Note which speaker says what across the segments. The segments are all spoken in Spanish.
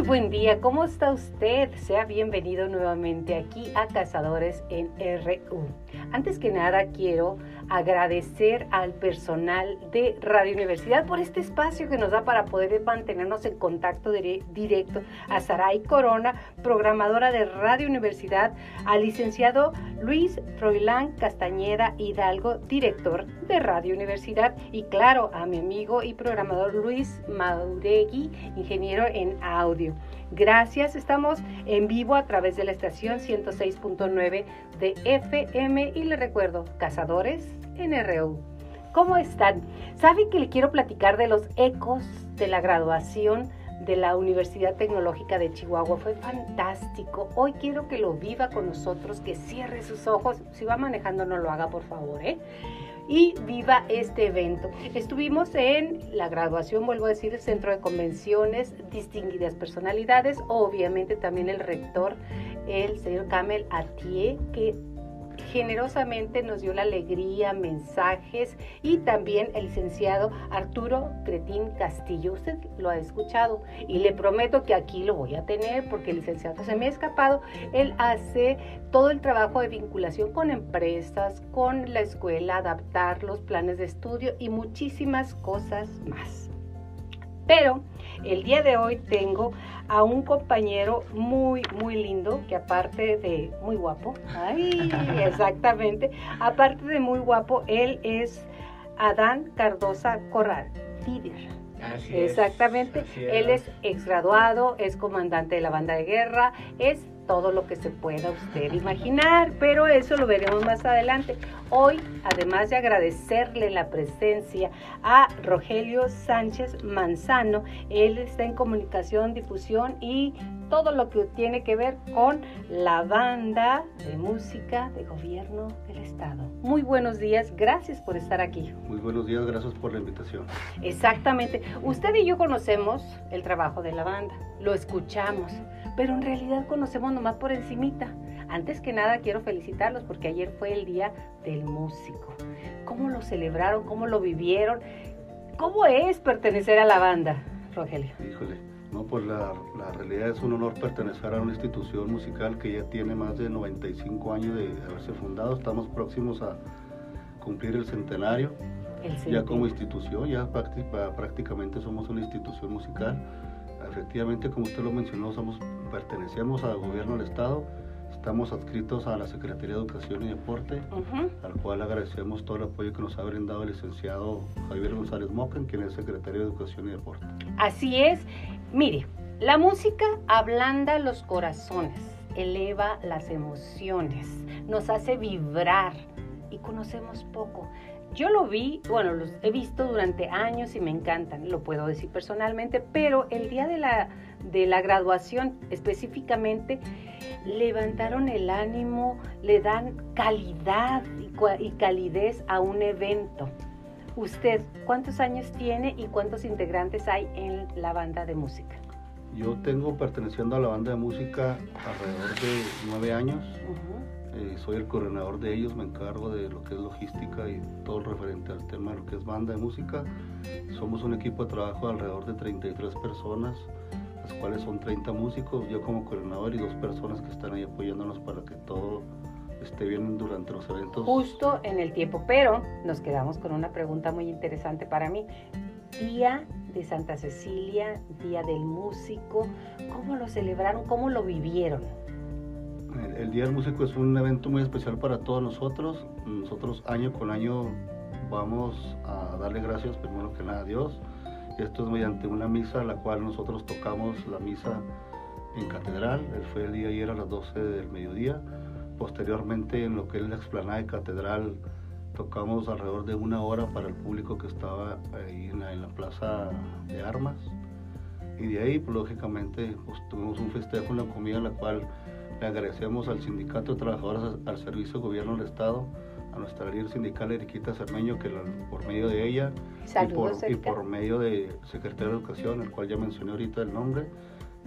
Speaker 1: Muy buen día, ¿cómo está usted? Sea bienvenido nuevamente aquí a Cazadores en RU. Antes que nada quiero agradecer al personal de Radio Universidad por este espacio que nos da para poder mantenernos en contacto directo a Saray Corona, programadora de Radio Universidad, al licenciado Luis Froilán Castañeda Hidalgo, director de Radio Universidad, y claro, a mi amigo y programador Luis Mauregui, ingeniero en audio. Gracias, estamos en vivo a través de la estación 106.9 de FM y le recuerdo, Cazadores NRU. ¿Cómo están? ¿Saben que le quiero platicar de los ecos de la graduación de la Universidad Tecnológica de Chihuahua? Fue fantástico. Hoy quiero que lo viva con nosotros, que cierre sus ojos. Si va manejando, no lo haga, por favor, ¿eh? y viva este evento. Estuvimos en la graduación, vuelvo a decir, el centro de convenciones, distinguidas personalidades, obviamente también el rector, el señor Camel Atié, que generosamente nos dio la alegría, mensajes y también el licenciado Arturo Cretín Castillo. Usted lo ha escuchado y le prometo que aquí lo voy a tener porque el licenciado se me ha escapado. Él hace todo el trabajo de vinculación con empresas, con la escuela, adaptar los planes de estudio y muchísimas cosas más. Pero el día de hoy tengo a un compañero muy, muy lindo, que aparte de muy guapo, ay, exactamente, aparte de muy guapo, él es Adán Cardosa Corral, líder.
Speaker 2: Así
Speaker 1: Exactamente, él es exgraduado, es comandante de la banda de guerra, es todo lo que se pueda usted imaginar, pero eso lo veremos más adelante. Hoy, además de agradecerle la presencia a Rogelio Sánchez Manzano, él está en comunicación, difusión y todo lo que tiene que ver con la banda de música de gobierno del estado. Muy buenos días, gracias por estar aquí.
Speaker 2: Muy buenos días, gracias por la invitación.
Speaker 1: Exactamente. Usted y yo conocemos el trabajo de la banda, lo escuchamos, pero en realidad conocemos nomás por encimita. Antes que nada quiero felicitarlos porque ayer fue el día del músico. ¿Cómo lo celebraron? ¿Cómo lo vivieron? ¿Cómo es pertenecer a la banda, Rogelio?
Speaker 2: Híjole, no, pues la, la realidad es un honor pertenecer a una institución musical que ya tiene más de 95 años de haberse fundado. Estamos próximos a cumplir el centenario.
Speaker 1: El
Speaker 2: ya como institución, ya prácticamente somos una institución musical. Efectivamente, como usted lo mencionó, somos, pertenecemos al gobierno del Estado, estamos adscritos a la Secretaría de Educación y Deporte, al cual agradecemos todo el apoyo que nos ha brindado el licenciado Javier González Mocan, quien es secretario de Educación y Deporte.
Speaker 1: Así es. Mire, la música ablanda los corazones, eleva las emociones, nos hace vibrar y conocemos poco. Yo lo vi, bueno, los he visto durante años y me encantan, lo puedo decir personalmente, pero el día de la, de la graduación específicamente levantaron el ánimo, le dan calidad y calidez a un evento. Usted, ¿cuántos años tiene y cuántos integrantes hay en la banda de música?
Speaker 2: Yo tengo perteneciendo a la banda de música alrededor de nueve años. Eh, soy el coordinador de ellos, me encargo de lo que es logística y todo referente al tema de lo que es banda de música. Somos un equipo de trabajo de alrededor de 33 personas, las cuales son 30 músicos, yo como coordinador y dos personas que están ahí apoyándonos para que todo esté bien durante los eventos.
Speaker 1: Justo en el tiempo, pero nos quedamos con una pregunta muy interesante para mí. Día de Santa Cecilia, Día del Músico, ¿cómo lo celebraron? ¿Cómo lo vivieron?
Speaker 2: El Día del Músico es un evento muy especial para todos nosotros. Nosotros año con año vamos a darle gracias primero que nada a Dios. Esto es mediante una misa, la cual nosotros tocamos la misa en catedral. Fue el día ayer a las 12 del mediodía. Posteriormente en lo que es la explanada de catedral tocamos alrededor de una hora para el público que estaba ahí en la, plaza de armas. Y de ahí, pues, lógicamente, pues, tuvimos un festejo, una comida, la cual le agradecemos al Sindicato de Trabajadores al Servicio de Gobierno del Estado, a nuestra líder sindical Eriquita Cermeño, que por medio de ella y por, y por, medio de Secretario de Educación, el cual ya mencioné ahorita el nombre,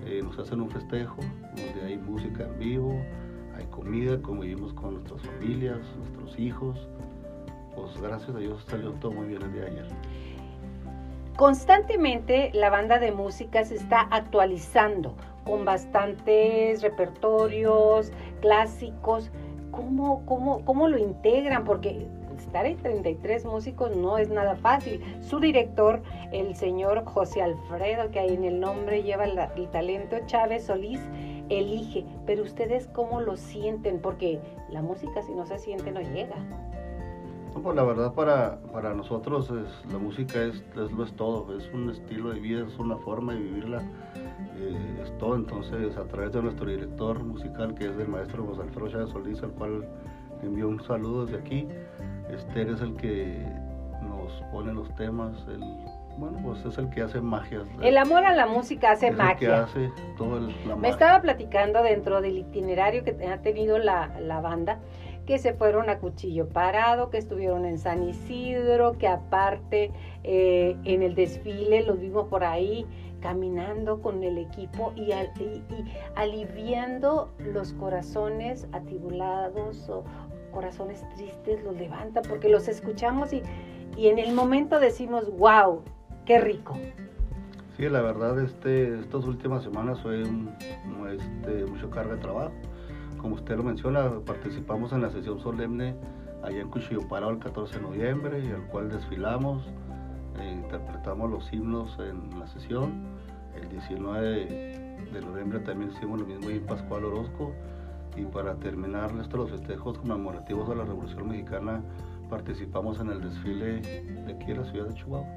Speaker 2: eh, nos hacen un festejo donde hay música en vivo, hay comida, convivimos con nuestras familias, nuestros hijos. Pues gracias a Dios salió todo muy bien el día de ayer.
Speaker 1: Constantemente la banda de música se está actualizando con bastantes repertorios clásicos. ¿Cómo, cómo, cómo lo integran? Porque estar en 33 músicos no es nada fácil. Su director, el señor José Alfredo, que ahí en el nombre lleva el talento, Chávez Solís, elige. Pero ustedes cómo lo sienten, porque la música si no se siente no llega.
Speaker 2: pues la verdad para, para nosotros la música es, es, lo es todo, es un estilo de vida, es una forma de vivirla, eh, es todo. Entonces a través de nuestro director musical que es el maestro José Alfredo Chávez Solís, al cual envío un saludo desde aquí, Esther es el que nos pone los temas, el, bueno, pues es el que hace magia.
Speaker 1: El amor a la música hace magia. El
Speaker 2: que hace todo el,
Speaker 1: la Me estaba platicando dentro del itinerario que ha tenido la, la banda, que se fueron a Cuchillo Parado, que estuvieron en San Isidro, que aparte eh, en el desfile los vimos por ahí caminando con el equipo y, aliviando los corazones atibulados o, corazones tristes los levanta porque los escuchamos y, y en el momento decimos, wow, qué rico.
Speaker 2: Sí, la verdad, este, estas últimas semanas fue este, mucho carga de trabajo. Como usted lo menciona, participamos en la sesión solemne allá en Cuchillo Parado el 14 de noviembre, y al cual desfilamos, e interpretamos los himnos en la sesión. El 19 de noviembre también hicimos lo mismo en Pascual Orozco y para terminar nuestros festejos conmemorativos de la Revolución Mexicana participamos en el desfile de aquí en la ciudad de Chihuahua.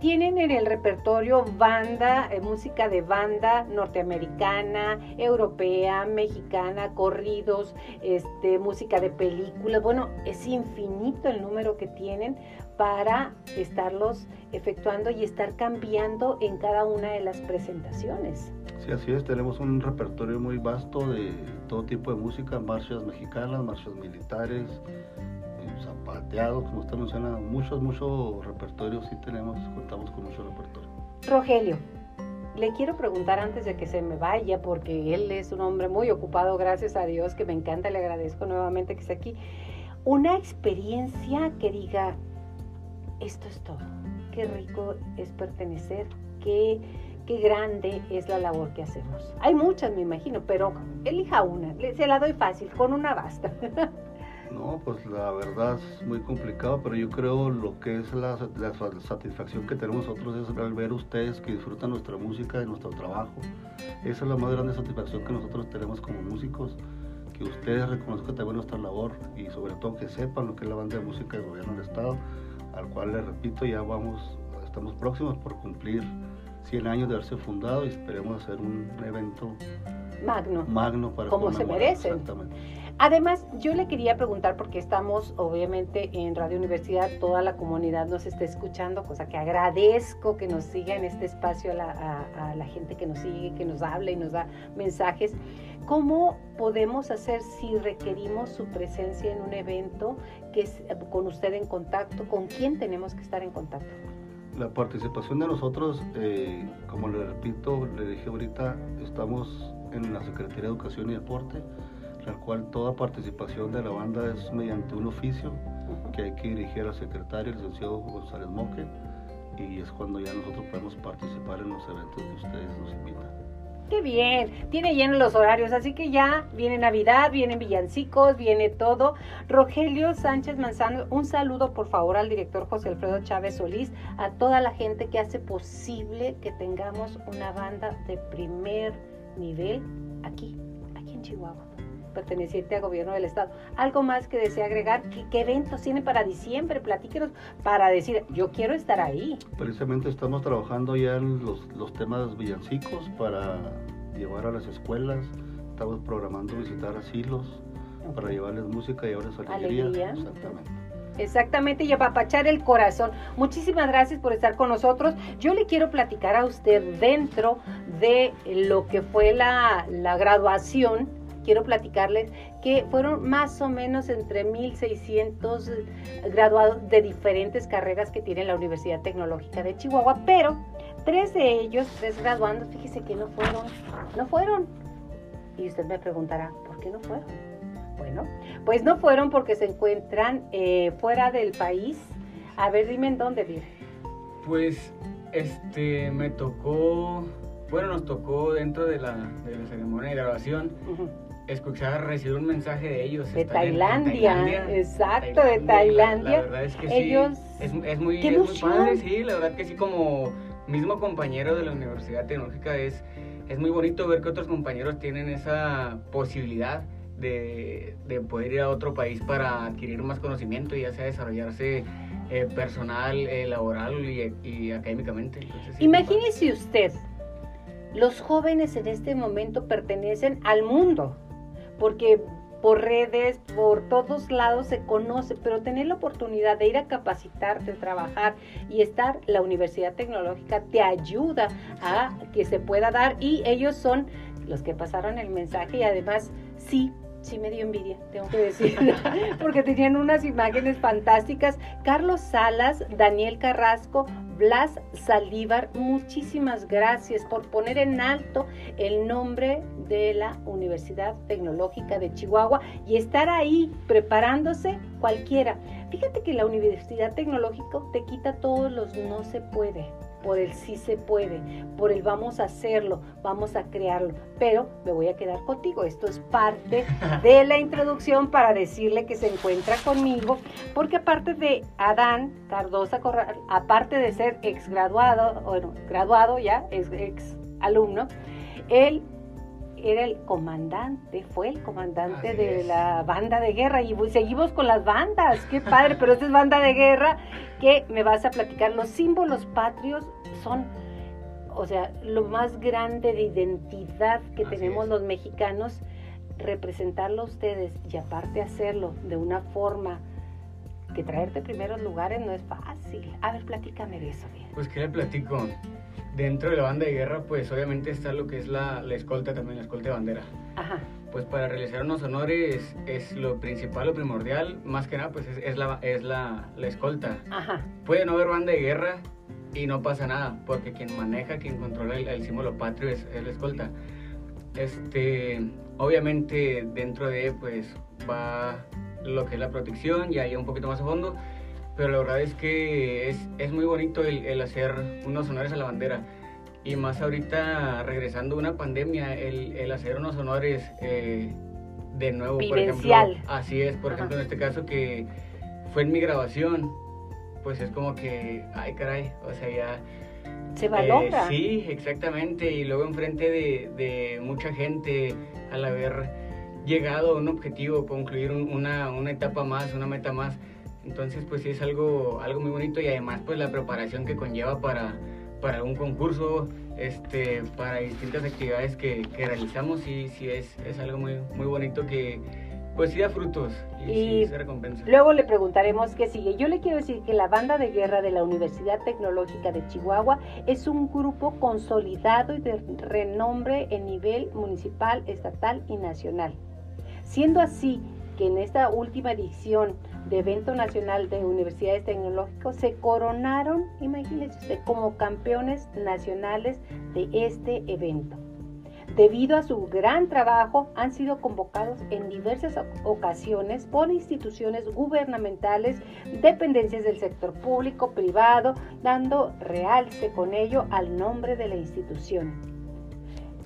Speaker 1: Tienen en el repertorio banda, eh, música de banda norteamericana, europea, mexicana, corridos, este, música de películas. Bueno, es infinito el número que tienen para estarlos efectuando y estar cambiando en cada una de las presentaciones.
Speaker 2: Sí, así es, tenemos un repertorio muy vasto de todo tipo de música, marchas mexicanas, marchas militares, zapateados, como usted menciona, muchos, muchos repertorios, sí tenemos, contamos con mucho repertorio.
Speaker 1: Rogelio, le quiero preguntar antes de que se me vaya, porque él es un hombre muy ocupado, gracias a Dios, que me encanta, le agradezco nuevamente que esté aquí. Una experiencia que diga, esto es todo, qué rico es pertenecer, qué qué grande es la labor que hacemos. Hay muchas, me imagino, pero elija una, se la doy fácil, con una basta.
Speaker 2: No, pues la verdad es muy complicado, pero yo creo lo que es la, satisfacción que tenemos nosotros es al ver ustedes que disfrutan nuestra música y nuestro trabajo. Esa es la más grande satisfacción que nosotros tenemos como músicos, que ustedes reconozcan también nuestra labor y sobre todo que sepan lo que es la banda de música del gobierno del estado, al cual les repito, ya vamos, estamos próximos por cumplir 100 años de haberse fundado y esperemos hacer un evento
Speaker 1: magno,
Speaker 2: magno para
Speaker 1: como se merece. Además, yo le quería preguntar, porque estamos obviamente en Radio Universidad, toda la comunidad nos está escuchando, cosa que agradezco que nos siga en este espacio a la, a la gente que nos sigue, que nos habla y nos da mensajes. ¿Cómo podemos hacer si requerimos su presencia en un evento que es con usted en contacto? ¿Con quién tenemos que estar en contacto?
Speaker 2: la participación de nosotros, eh, como le repito, le dije ahorita, estamos en la Secretaría de Educación y Deporte, la cual toda participación de la banda es mediante un oficio que hay que dirigir al secretario, el licenciado González Moque, y es cuando ya nosotros podemos participar en los eventos que ustedes nos invitan.
Speaker 1: Qué bien, tiene lleno los horarios, así que ya viene Navidad, vienen villancicos, viene todo. Rogelio Sánchez Manzano, un saludo por favor al director José Alfredo Chávez Solís, a toda la gente que hace posible que tengamos una banda de primer nivel aquí, aquí en Chihuahua perteneciente al gobierno del estado. ¿Algo más que desea agregar? ¿Qué, eventos tienen para diciembre? Platíquenos para decir, yo quiero estar ahí.
Speaker 2: Precisamente estamos trabajando ya en los, los temas villancicos para llevar a las escuelas. Estamos programando visitar asilos para llevarles música y llevarles alegría. alegría. Exactamente.
Speaker 1: Exactamente, y apapachar el corazón. Muchísimas gracias por estar con nosotros. Yo le quiero platicar a usted dentro de lo que fue la, la graduación quiero platicarles que fueron más o menos entre 1.600 graduados de diferentes carreras que tiene la Universidad Tecnológica de Chihuahua, pero tres de ellos, tres graduandos, fíjese que no fueron, no fueron. Y usted me preguntará, ¿por qué no fueron? Bueno, pues no fueron porque se encuentran eh, fuera del país. A ver, dime en dónde vive.
Speaker 3: Pues Este, me tocó, bueno, nos tocó dentro de la, de la ceremonia de grabación
Speaker 1: Ujú.
Speaker 3: Escuchar, recibir un mensaje de ellos.
Speaker 1: De Tailandia, exacto, de
Speaker 3: La- La,
Speaker 1: Tailandia.
Speaker 3: verdad es que sí,
Speaker 1: Ellos-
Speaker 3: es, es muy,
Speaker 1: ¡Qué
Speaker 3: es muy padre, sí, la verdad que sí, como mismo compañero de la Universidad Tecnológica es, es muy bonito ver que otros compañeros tienen esa posibilidad de, de poder ir a otro país para adquirir más conocimiento, ya sea desarrollarse eh, personal, eh, laboral y, y académicamente. Entonces, sí,
Speaker 1: Imagínese usted, los jóvenes en este momento pertenecen al mundo, porque por redes, por todos lados se conoce, pero tener la oportunidad de ir a capacitarte, trabajar y estar, la Universidad Tecnológica te ayuda a que se pueda dar y ellos son los que pasaron el mensaje y además sí. Sí me dio envidia, tengo que decir, porque tenían unas imágenes fantásticas. Carlos Salas, Daniel Carrasco, Blas Saldívar, muchísimas gracias por poner en alto el nombre de la Universidad Tecnológica de Chihuahua y estar ahí preparándose cualquiera. Fíjate que la Universidad Tecnológica te quita todos los no se puede, por el sí se puede, por el vamos a hacerlo, vamos a crearlo, pero me voy a quedar contigo. Esto es parte de la introducción para decirle que se encuentra conmigo, porque aparte de Adán Cardosa Corral, aparte de ser ex graduado, bueno, graduado ya, es ex alumno, él era el comandante, fue el comandante
Speaker 3: Así
Speaker 1: de
Speaker 3: es.
Speaker 1: la banda de guerra y pues, seguimos con las bandas, qué padre, pero esta es banda de guerra que me vas a platicar. Los símbolos patrios son, o sea, lo más grande de identidad que
Speaker 3: Así
Speaker 1: tenemos
Speaker 3: es.
Speaker 1: los mexicanos, representarlo a ustedes y aparte hacerlo de una forma que traerte primeros lugares no es fácil. A ver, platícame de eso, bien.
Speaker 3: Pues, ¿qué le platico? Dentro de la banda de guerra, pues obviamente está lo que es la, la escolta también, la escolta de bandera.
Speaker 1: Ajá,
Speaker 3: Pues para realizar unos honores es lo principal, lo primordial, más que nada, pues es, es la, es la, la escolta.
Speaker 1: ajá,
Speaker 3: Puede no haber banda de guerra y no pasa nada, porque quien maneja, quien controla el, el símbolo patrio es, es la escolta. Este, obviamente dentro de pues va lo que es la protección, ya ahí un poquito más a fondo, pero la verdad es que es, es muy bonito el, el hacer unos honores a la bandera. Y más ahorita, regresando a una pandemia, el, el hacer unos honores eh, de nuevo,
Speaker 1: Vivencial.
Speaker 3: por ejemplo. Así es, por
Speaker 1: Ajá.
Speaker 3: ejemplo, en este caso que fue en mi grabación, pues es como que, ay caray, o sea, ya...
Speaker 1: se
Speaker 3: eh,
Speaker 1: valora.
Speaker 3: sí, exactamente, y luego enfrente de, de mucha gente, al haber llegado a un objetivo, concluir un- una, una etapa más, una meta más, entonces pues sí es algo, algo muy bonito y además pues la preparación que conlleva para, para un concurso, este, para distintas actividades que, que realizamos y sí es, es algo muy, muy bonito que pues sí da frutos y,
Speaker 1: Y
Speaker 3: sí se recompensa.
Speaker 1: Luego le preguntaremos qué sigue. Yo le quiero decir que la banda de guerra de la Universidad Tecnológica de Chihuahua es un grupo consolidado y de renombre en nivel municipal, estatal y nacional. Siendo así que en esta última edición de evento nacional de universidades tecnológicas se coronaron, imagínense usted, como campeones nacionales de este evento. Debido a su gran trabajo, han sido convocados en diversas ocasiones por instituciones gubernamentales, dependencias del sector público, privado, dando realce con ello al nombre de la institución.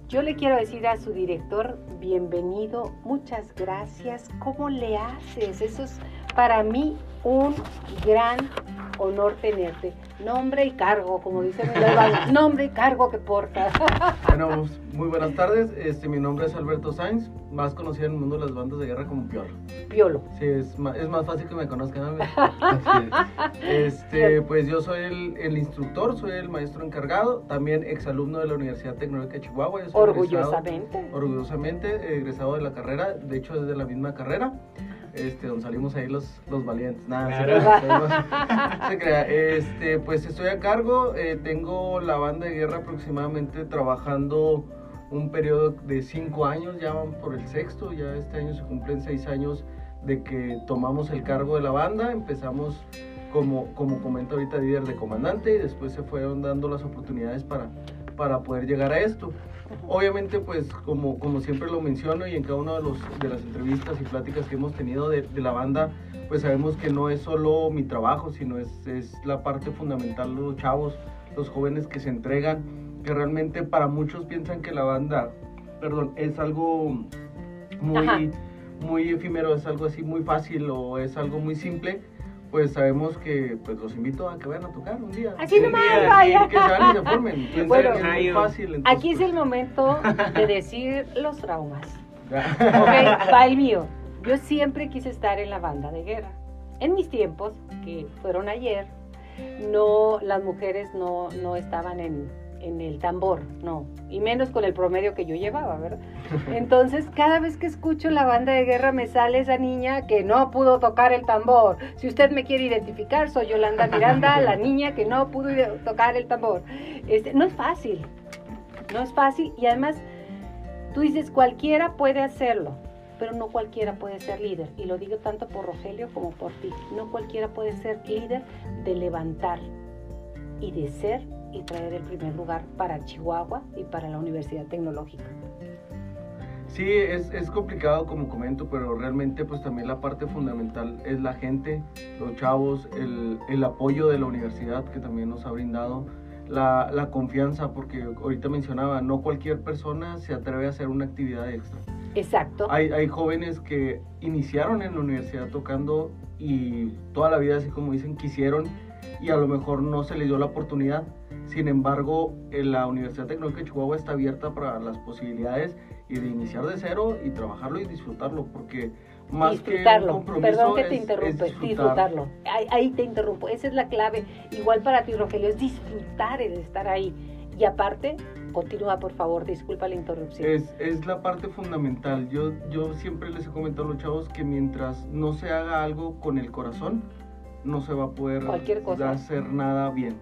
Speaker 1: Yo le quiero decir a su director, bienvenido, muchas gracias. ¿Cómo le haces? Eso es para mí un gran honor tenerte. Nombre y cargo, como dicen en. Nombre y cargo que portas.
Speaker 4: Bueno, pues, muy buenas tardes. Este, mi nombre es Alberto Sainz, más conocido en el mundo de las bandas de guerra como Piolo.
Speaker 1: Piolo.
Speaker 4: Sí, es más, es más fácil que me conozcan a mí.
Speaker 2: Así es.
Speaker 4: Este, pues yo soy el, el instructor, soy el maestro encargado, también exalumno de la Universidad Tecnológica de Chihuahua.
Speaker 1: Orgullosamente.
Speaker 4: egresado- orgullosamente egresado de la carrera, de hecho es de la misma carrera. Este, donde salimos ahí los, los valientes. Nada, se
Speaker 3: Claro.
Speaker 4: crea. Este, pues estoy a cargo, eh, tengo la banda de guerra aproximadamente trabajando un periodo de cinco años, ya van por el sexto, ya este año se cumplen seis años de que tomamos el cargo de la banda, empezamos como, como comenta ahorita líder de comandante y después se fueron dando las oportunidades para, para poder llegar a esto. Obviamente, pues como, como siempre lo menciono y en cada una de, los, de las entrevistas y pláticas que hemos tenido de, de la banda, pues sabemos que no es solo mi trabajo, sino es, es la parte fundamental de los chavos, los jóvenes que se entregan, que realmente para muchos piensan que la banda, perdón, es algo
Speaker 1: Ajá.
Speaker 4: muy, muy efímero, es algo así muy fácil o es algo muy simple. Pues sabemos que pues los invito a que vayan a tocar un día.
Speaker 1: Así nomás, vaya.
Speaker 4: Que se van y se formen.
Speaker 1: Bueno,
Speaker 4: es muy fácil. entonces,
Speaker 1: Aquí es el
Speaker 4: pues,
Speaker 1: momento de decir los traumas. Ok, va el mío. Yo siempre quise estar en la banda de guerra. En mis tiempos, que fueron ayer, no, las mujeres no, no estaban en, en el tambor, no. Y menos con el promedio que yo llevaba, ¿verdad? Entonces, cada vez que escucho la banda de guerra me sale esa niña que no pudo tocar el tambor. Si usted me quiere identificar, soy Yolanda Miranda, la niña que no pudo tocar el tambor. Este, no es fácil, no es fácil. Y además, tú dices, cualquiera puede hacerlo, pero no cualquiera puede ser líder. Y lo digo tanto por Rogelio como por ti. No cualquiera puede ser líder de levantar y de ser y traer el primer lugar para Chihuahua y para la Universidad Tecnológica.
Speaker 4: Sí, es, es complicado como comento, pero realmente pues también la parte fundamental es la gente, los chavos, el, el apoyo de la universidad que también nos ha brindado, la, la confianza, porque ahorita mencionaba, no cualquier persona se atreve a hacer una actividad extra.
Speaker 1: Exacto.
Speaker 4: Hay, hay jóvenes que iniciaron en la universidad tocando y toda la vida, así como dicen, quisieron y a lo mejor no se les dio la oportunidad. Sin embargo, en la Universidad Tecnológica de Chihuahua está abierta para las posibilidades y de iniciar de cero y trabajarlo y disfrutarlo, porque más que un
Speaker 1: disfrutarlo.
Speaker 4: compromiso
Speaker 1: Perdón que te
Speaker 4: es disfrutar.
Speaker 1: disfrutarlo. Ahí, ahí te interrumpo. Esa es la clave. Igual para ti, Rogelio, es disfrutar el estar ahí. Y aparte, continúa, por favor, disculpa la interrupción.
Speaker 4: Es, es la parte fundamental. Yo, yo siempre les he comentado a los chavos que mientras no se haga algo con el corazón, no se va a poder
Speaker 1: Cualquier cosa.
Speaker 4: hacer nada bien.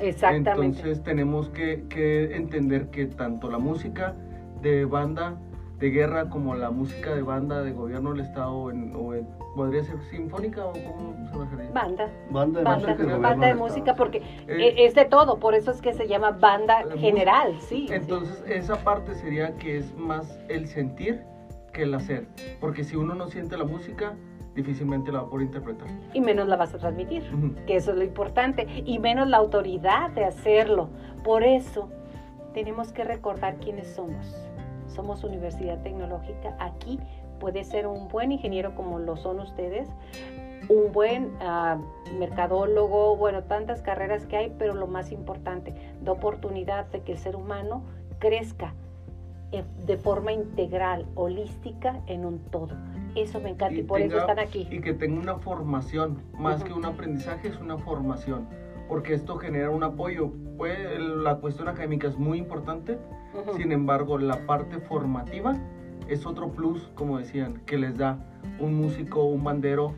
Speaker 1: Exactamente.
Speaker 4: Entonces tenemos que, que entender que tanto la música de banda de guerra como la música de banda de gobierno del estado en- o en- podría ser sinfónica o cómo se refería.
Speaker 1: Banda.
Speaker 2: Banda de
Speaker 1: Banda,
Speaker 2: música del
Speaker 1: banda de música
Speaker 2: estado,
Speaker 1: porque
Speaker 4: Eh,
Speaker 1: e- es de todo, por eso es que se llama banda general, sí. sí.
Speaker 4: Entonces esa parte sería que es más el sentir que el hacer, porque si uno no siente la música, difícilmente la va a poder interpretar.
Speaker 1: Y menos la vas a transmitir, que eso es lo importante, y menos la autoridad de hacerlo. Por eso tenemos que recordar quiénes somos. Somos Universidad Tecnológica. Aquí puede ser un buen ingeniero como lo son ustedes, un buen ah, mercadólogo, bueno, tantas carreras que hay, pero lo más importante, da oportunidad de que el ser humano crezca eh, de forma integral, holística, en un todo. Eso me encanta y, por eso están aquí.
Speaker 4: Y que tenga una formación, más que un aprendizaje, es una formación, porque esto genera un apoyo. Pues, la cuestión académica es muy importante, sin embargo, la parte formativa es otro plus, como decían, que les da un músico, un bandero,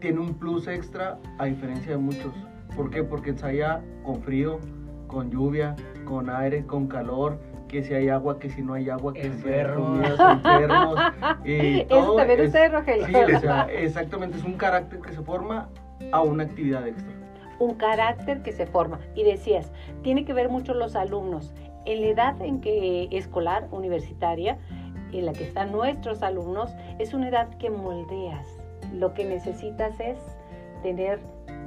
Speaker 4: tiene un plus extra a diferencia de muchos. ¿Por qué? Porque ensaya con frío, con lluvia, con aire, con calor, que si hay agua, que si no hay agua, que si hay
Speaker 3: Enfermos.
Speaker 4: enfermos. Y
Speaker 1: Eso
Speaker 4: todo
Speaker 1: también
Speaker 4: es-
Speaker 1: usted, Rogelio.
Speaker 4: Sí, o sea, exactamente, es un carácter que se forma a una actividad extra.
Speaker 1: un carácter que se forma. Y decías, tiene que ver mucho los alumnos. En la edad en que escolar, universitaria, en la que están nuestros alumnos, es una edad que moldeas. Lo que necesitas es tener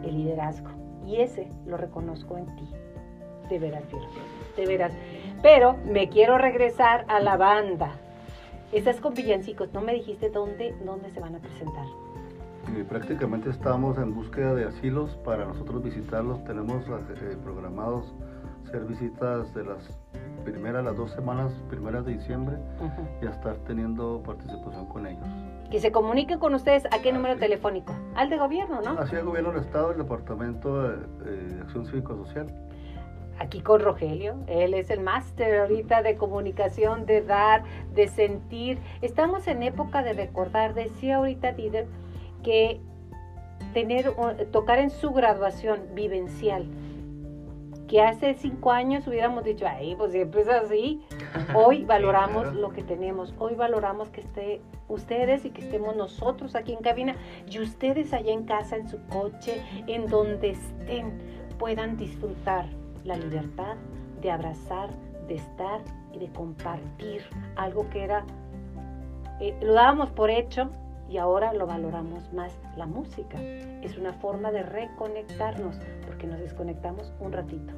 Speaker 1: el liderazgo. Y ese lo reconozco en ti. De veras, de veras. Pero me quiero regresar a la banda. Estás con villancicos. No me dijiste dónde, dónde se van a presentar.
Speaker 2: Y prácticamente estamos en búsqueda de asilos para nosotros visitarlos. Tenemos eh, programados hacer visitas de las primeras, las dos semanas primeras de diciembre
Speaker 1: Ujú.
Speaker 2: y a estar teniendo participación con ellos.
Speaker 1: Que se comuniquen con ustedes. ¿A qué número telefónico? Al de gobierno, ¿no?
Speaker 2: Así el gobierno del Estado, el Departamento de, eh, Acción Cívico-Social.
Speaker 1: Aquí con Rogelio. Él es el máster ahorita de comunicación, de dar, de sentir. Estamos en época de recordar. Decía ahorita Dider que tener, tocar en su graduación vivencial, que hace cinco años hubiéramos dicho, ay, pues siempre es así. Hoy valoramos
Speaker 3: claro.
Speaker 1: lo que tenemos, hoy valoramos que esté ustedes y que estemos nosotros aquí en cabina y ustedes allá en casa, en su coche, en donde estén, puedan disfrutar la libertad de abrazar, de estar y de compartir algo que era, eh, lo dábamos por hecho y ahora lo valoramos más. La música es una forma de reconectarnos porque nos desconectamos un ratito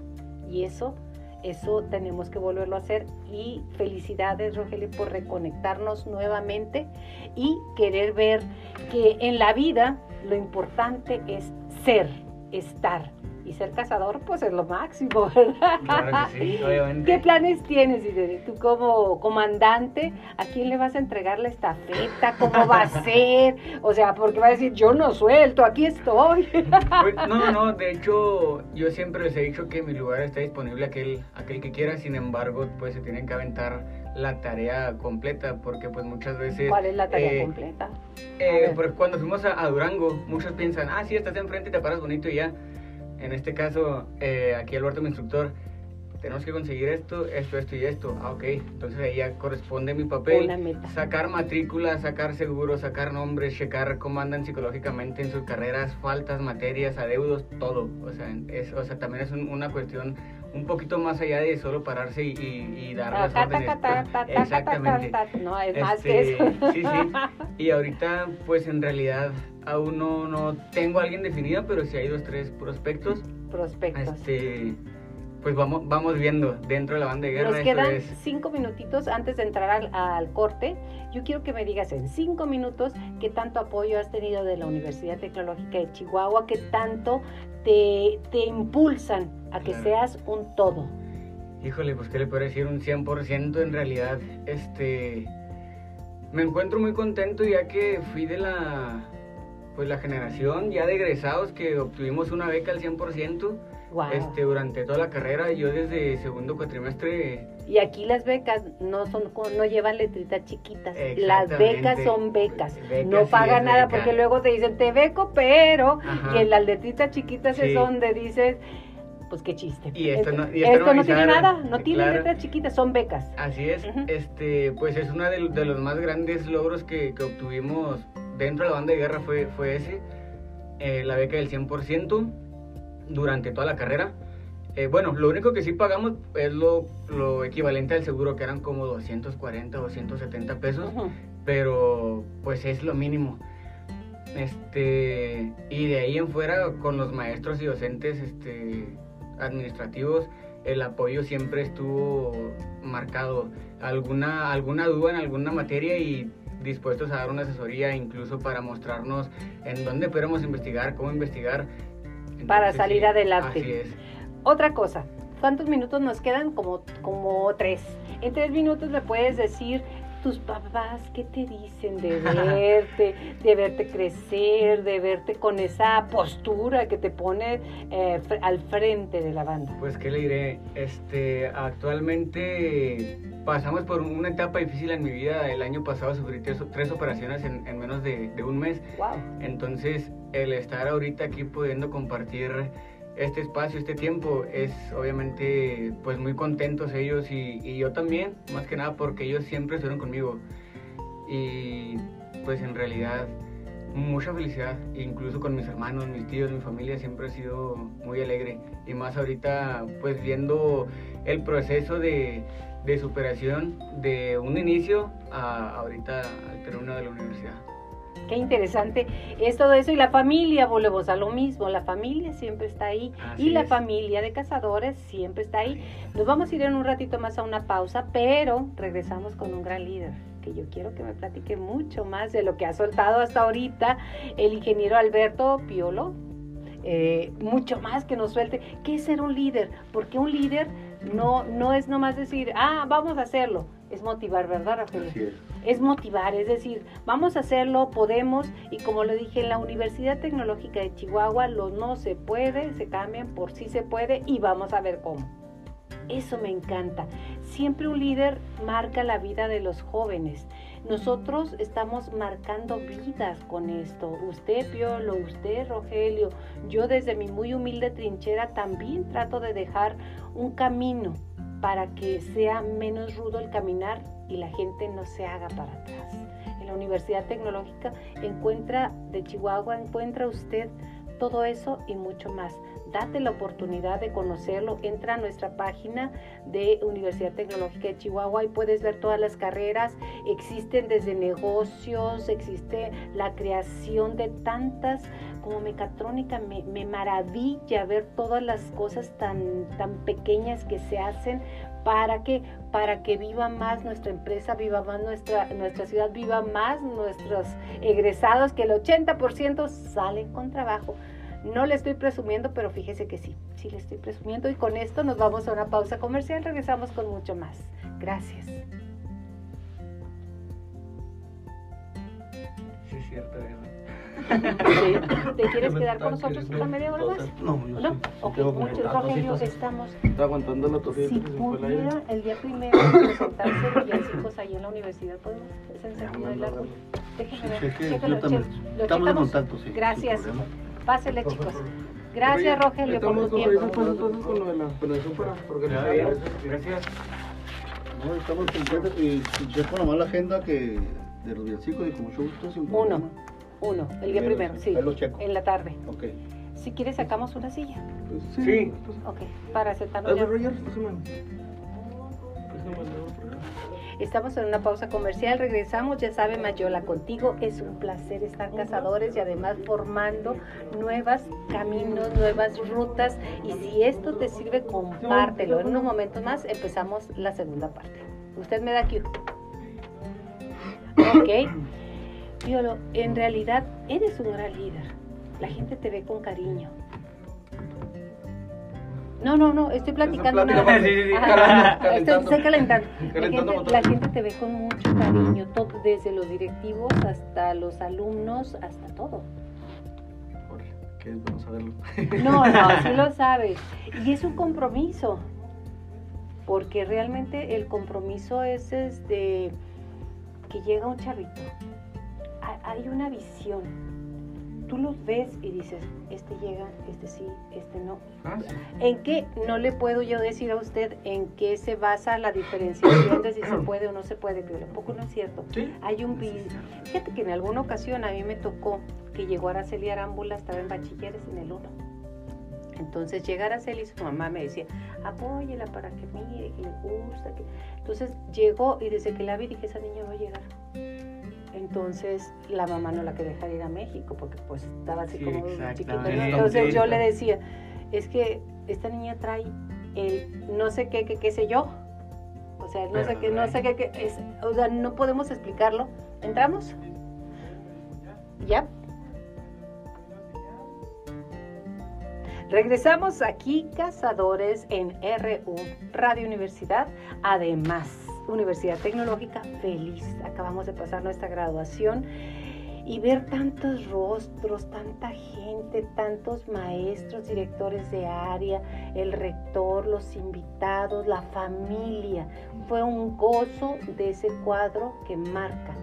Speaker 1: Y eso, eso tenemos que volverlo a hacer. Y felicidades, Rogelio, por reconectarnos nuevamente y querer ver que en la vida lo importante es ser, estar y ser cazador, pues es lo máximo, ¿verdad?
Speaker 3: Claro que sí, obviamente.
Speaker 1: ¿Qué planes tienes, Irene? Tú como comandante, ¿a quién le vas a entregar la estafeta? ¿Cómo va a ser? O sea, porque va a decir, yo no suelto, aquí estoy.
Speaker 3: Pues, no, no, de hecho, yo siempre les he dicho que mi lugar está disponible a aquel, aquel que quiera, sin embargo, pues se tienen que aventar la tarea completa, porque pues muchas veces...
Speaker 1: ¿Cuál es la tarea
Speaker 3: eh,
Speaker 1: completa?
Speaker 3: eh, porque cuando fuimos a, a Durango, muchos piensan, ah, sí, estás enfrente y te paras bonito y ya. En este caso, eh, aquí Alberto, mi instructor, tenemos que conseguir esto, esto, esto y esto. Ah, ok. Entonces ahí ya corresponde mi papel.
Speaker 1: Una meta.
Speaker 3: Sacar matrícula, sacar seguros, sacar nombres, checar cómo andan psicológicamente en sus carreras, faltas, materias, adeudos, todo. O sea, es, o sea también es un- una cuestión un poquito más allá de solo pararse y, y- y dar las órdenes.
Speaker 1: ta, ta, ta, ta, ta,
Speaker 3: Exactamente.
Speaker 1: ta, ta. No, es más que
Speaker 3: Este,
Speaker 1: eso.
Speaker 3: Sí, sí. Y ahorita, pues en realidad, aún no, no tengo a alguien definido, pero sí hay dos, tres prospectos.
Speaker 1: Prospectos.
Speaker 3: Este, pues vamos, vamos viendo dentro de la banda de guerra.
Speaker 1: Nos quedan
Speaker 3: es-
Speaker 1: cinco minutitos antes de entrar al, al corte. Yo quiero que me digas en cinco minutos qué tanto apoyo has tenido de la Universidad Tecnológica de Chihuahua, qué tanto te, te impulsan a que
Speaker 3: Claro.
Speaker 1: seas un todo.
Speaker 3: Híjole, pues qué le puedo decir, un 100% en realidad, este, me encuentro muy contento ya que fui de la, pues la generación ya de egresados que obtuvimos una beca al 100%,
Speaker 1: Wow.
Speaker 3: este, durante toda la carrera, yo desde segundo cuatrimestre,
Speaker 1: Y aquí las becas no son no llevan letritas chiquitas. Las becas son becas.
Speaker 3: Becas
Speaker 1: no
Speaker 3: sí es
Speaker 1: nada
Speaker 3: beca.
Speaker 1: porque luego te dicen te beco, pero
Speaker 3: Ajá.
Speaker 1: y en las letritas chiquitas es donde dices pues qué chiste.
Speaker 3: Y esto no- y esto
Speaker 1: esto
Speaker 3: no
Speaker 1: tiene nada, no tiene
Speaker 3: Claro.
Speaker 1: letras chiquitas, son becas.
Speaker 3: así es, este, pues es uno de, de los más grandes logros que, que obtuvimos dentro de la banda de guerra fue, fue ese, eh, la beca del 100% durante toda la carrera. Eh, bueno, lo único que sí pagamos es lo, lo equivalente al seguro, que eran como 240 o 270 pesos,
Speaker 1: Ujú.
Speaker 3: pero pues es lo mínimo. Este, y de ahí en fuera, con los maestros y docentes este, administrativos, el apoyo siempre estuvo marcado. Alguna, alguna duda en alguna materia y dispuestos a dar una asesoría, incluso para mostrarnos en dónde podemos investigar, cómo investigar.
Speaker 1: Para salir adelante.
Speaker 3: Así es.
Speaker 1: Otra cosa, ¿cuántos minutos nos quedan? Como, como tres. En tres minutos me puedes decir tus papás, ¿qué te dicen de verte, de verte crecer, de verte con esa postura que te pone eh, al frente de la banda?
Speaker 3: Pues, ¿qué le diré? Este, actualmente pasamos por una etapa difícil en mi vida. El año pasado sufrí tres, tres operaciones en, en menos de, de un mes.
Speaker 1: Wow.
Speaker 3: Entonces, el estar ahorita aquí pudiendo compartir este espacio, este tiempo, es obviamente pues muy contentos ellos y, yo también, más que nada porque ellos siempre estuvieron conmigo. Y pues en realidad mucha felicidad, incluso con mis hermanos, mis tíos, mi familia siempre ha sido muy alegre. Y más ahorita pues viendo el proceso de, de superación de un inicio a ahorita al término de la universidad.
Speaker 1: Qué interesante es todo eso. Y la familia, volvemos a lo mismo. La familia siempre está ahí.
Speaker 3: Así
Speaker 1: y la
Speaker 3: es.
Speaker 1: familia de cazadores siempre está ahí. Nos vamos a ir en un ratito más a una pausa, pero regresamos con un gran líder que yo quiero que me platique mucho más de lo que ha soltado hasta ahorita el ingeniero Alberto Piolo. Eh, mucho más que nos suelte. ¿Qué es ser un líder? Porque un líder no, no es nomás decir, ah, vamos a hacerlo. Es motivar, ¿verdad, Rafael?
Speaker 2: Así es.
Speaker 1: Es motivar, es decir, vamos a hacerlo, podemos, y como le dije, en la Universidad Tecnológica de Chihuahua, los no se puede, se cambian por sí se puede y vamos a ver cómo. Eso me encanta. Siempre un líder marca la vida de los jóvenes. Nosotros estamos marcando vidas con esto. Usted, Piolo, usted, Rogelio, yo desde mi muy humilde trinchera también trato de dejar un camino para que sea menos rudo el caminar y la gente no se haga para atrás. En la Universidad Tecnológica encuentra de Chihuahua, encuentra usted todo eso y mucho más. Date la oportunidad de conocerlo. Entra a nuestra página de Universidad Tecnológica de Chihuahua y puedes ver todas las carreras. Existen desde negocios, existe la creación de tantas como mecatrónica me, me, maravilla ver todas las cosas tan, tan pequeñas que se hacen para que, para que viva más nuestra empresa, viva más nuestra, nuestra ciudad, viva más nuestros egresados, que el 80% salen con trabajo. No le estoy presumiendo, pero fíjese que sí, sí le estoy presumiendo. Y con esto nos vamos a una pausa comercial, regresamos con mucho más. Gracias.
Speaker 3: Sí, es
Speaker 1: ¿Te quieres quedar con nosotros una media hora más?
Speaker 2: No, yo
Speaker 1: ¿No?
Speaker 2: sí, sí
Speaker 1: ok,
Speaker 2: tengo
Speaker 1: mucho,
Speaker 2: como-
Speaker 1: Rogelio, estamos.
Speaker 4: Está aguantando la tosita
Speaker 1: Si pudiera el día primero presentarse villancicos ahí en la universidad, ¿podemos? ¿Es en sentido del árbol? Déjeme
Speaker 2: Sí,
Speaker 1: ver, chécalo,
Speaker 2: yo estamos en contacto, sí,
Speaker 1: Gracias. Pásele, chicos. Gracias, Rogelio, por
Speaker 4: Estamos
Speaker 1: tu
Speaker 4: con
Speaker 1: tiempo.
Speaker 4: entonces con lo de la planeación para organizar.
Speaker 3: Gracias.
Speaker 2: No, estamos contentos y checo nomás la agenda que de los villancicos y con mucho gusto sin
Speaker 1: Uno,
Speaker 2: problema.
Speaker 1: Uno, el día
Speaker 2: Primero, sí.
Speaker 1: sí,
Speaker 2: Ahí lo checo.
Speaker 1: en la tarde.
Speaker 2: Ok.
Speaker 1: Si quieres sacamos una silla,
Speaker 4: Pues,
Speaker 3: Sí.
Speaker 4: pues,
Speaker 1: ok, para sentarnos ya.
Speaker 4: Acá.
Speaker 1: Estamos en una pausa comercial, regresamos, ya sabe Mayola contigo, es un placer estar cazadores y además formando nuevos caminos, nuevas rutas y si esto te sirve, compártelo. En unos momentos más empezamos la segunda parte. Usted me da cue. Ok. Piolo, en realidad eres un gran líder. La gente te ve con cariño. No, no, no, estoy platicando nada más.
Speaker 3: sí, sí, sí,
Speaker 1: Ajá,
Speaker 4: calentando.
Speaker 1: estoy, estoy calentando. La gente,
Speaker 4: motores.
Speaker 1: la gente te ve con mucho cariño, todo, desde los directivos hasta los alumnos, hasta todo.
Speaker 4: Órale, Que es bueno saberlo.
Speaker 1: No, no, sí lo sabes. Y es un compromiso, porque realmente el compromiso es este, que llega un chavito, ha- hay una visión. Tú los ves y dices, este llega, este sí, este no.
Speaker 3: Ah, sí.
Speaker 1: ¿En qué no le puedo yo decir a usted en qué se basa la diferenciación de si se puede o no se puede? Pero tampoco no es cierto.
Speaker 4: Sí.
Speaker 1: Hay un Fíjate que en alguna ocasión a mí me tocó que llegó Araceli Arámbula, estaba en bachilleres en el 1. Entonces llega Araceli y su mamá me decía, apóyela para que mire, que le gusta. Que... Entonces llegó y desde que la vi dije, esa niña va a llegar. Entonces la mamá no la quería dejar ir a México porque pues estaba así
Speaker 3: Sí,
Speaker 1: como chiquita. Entonces yo le decía, es que esta niña trae el no sé qué, qué, qué sé yo. O sea, no sé qué, no sé qué, qué es, o sea, no podemos explicarlo. ¿Entramos? ¿Ya? Regresamos aquí, Cazadores, en RU, Radio Universidad. Además, Universidad Tecnológica, feliz. Acabamos de pasar nuestra graduación y ver tantos rostros, tanta gente, tantos maestros, directores de área, el rector, los invitados, la familia. Fue un gozo de ese cuadro que marca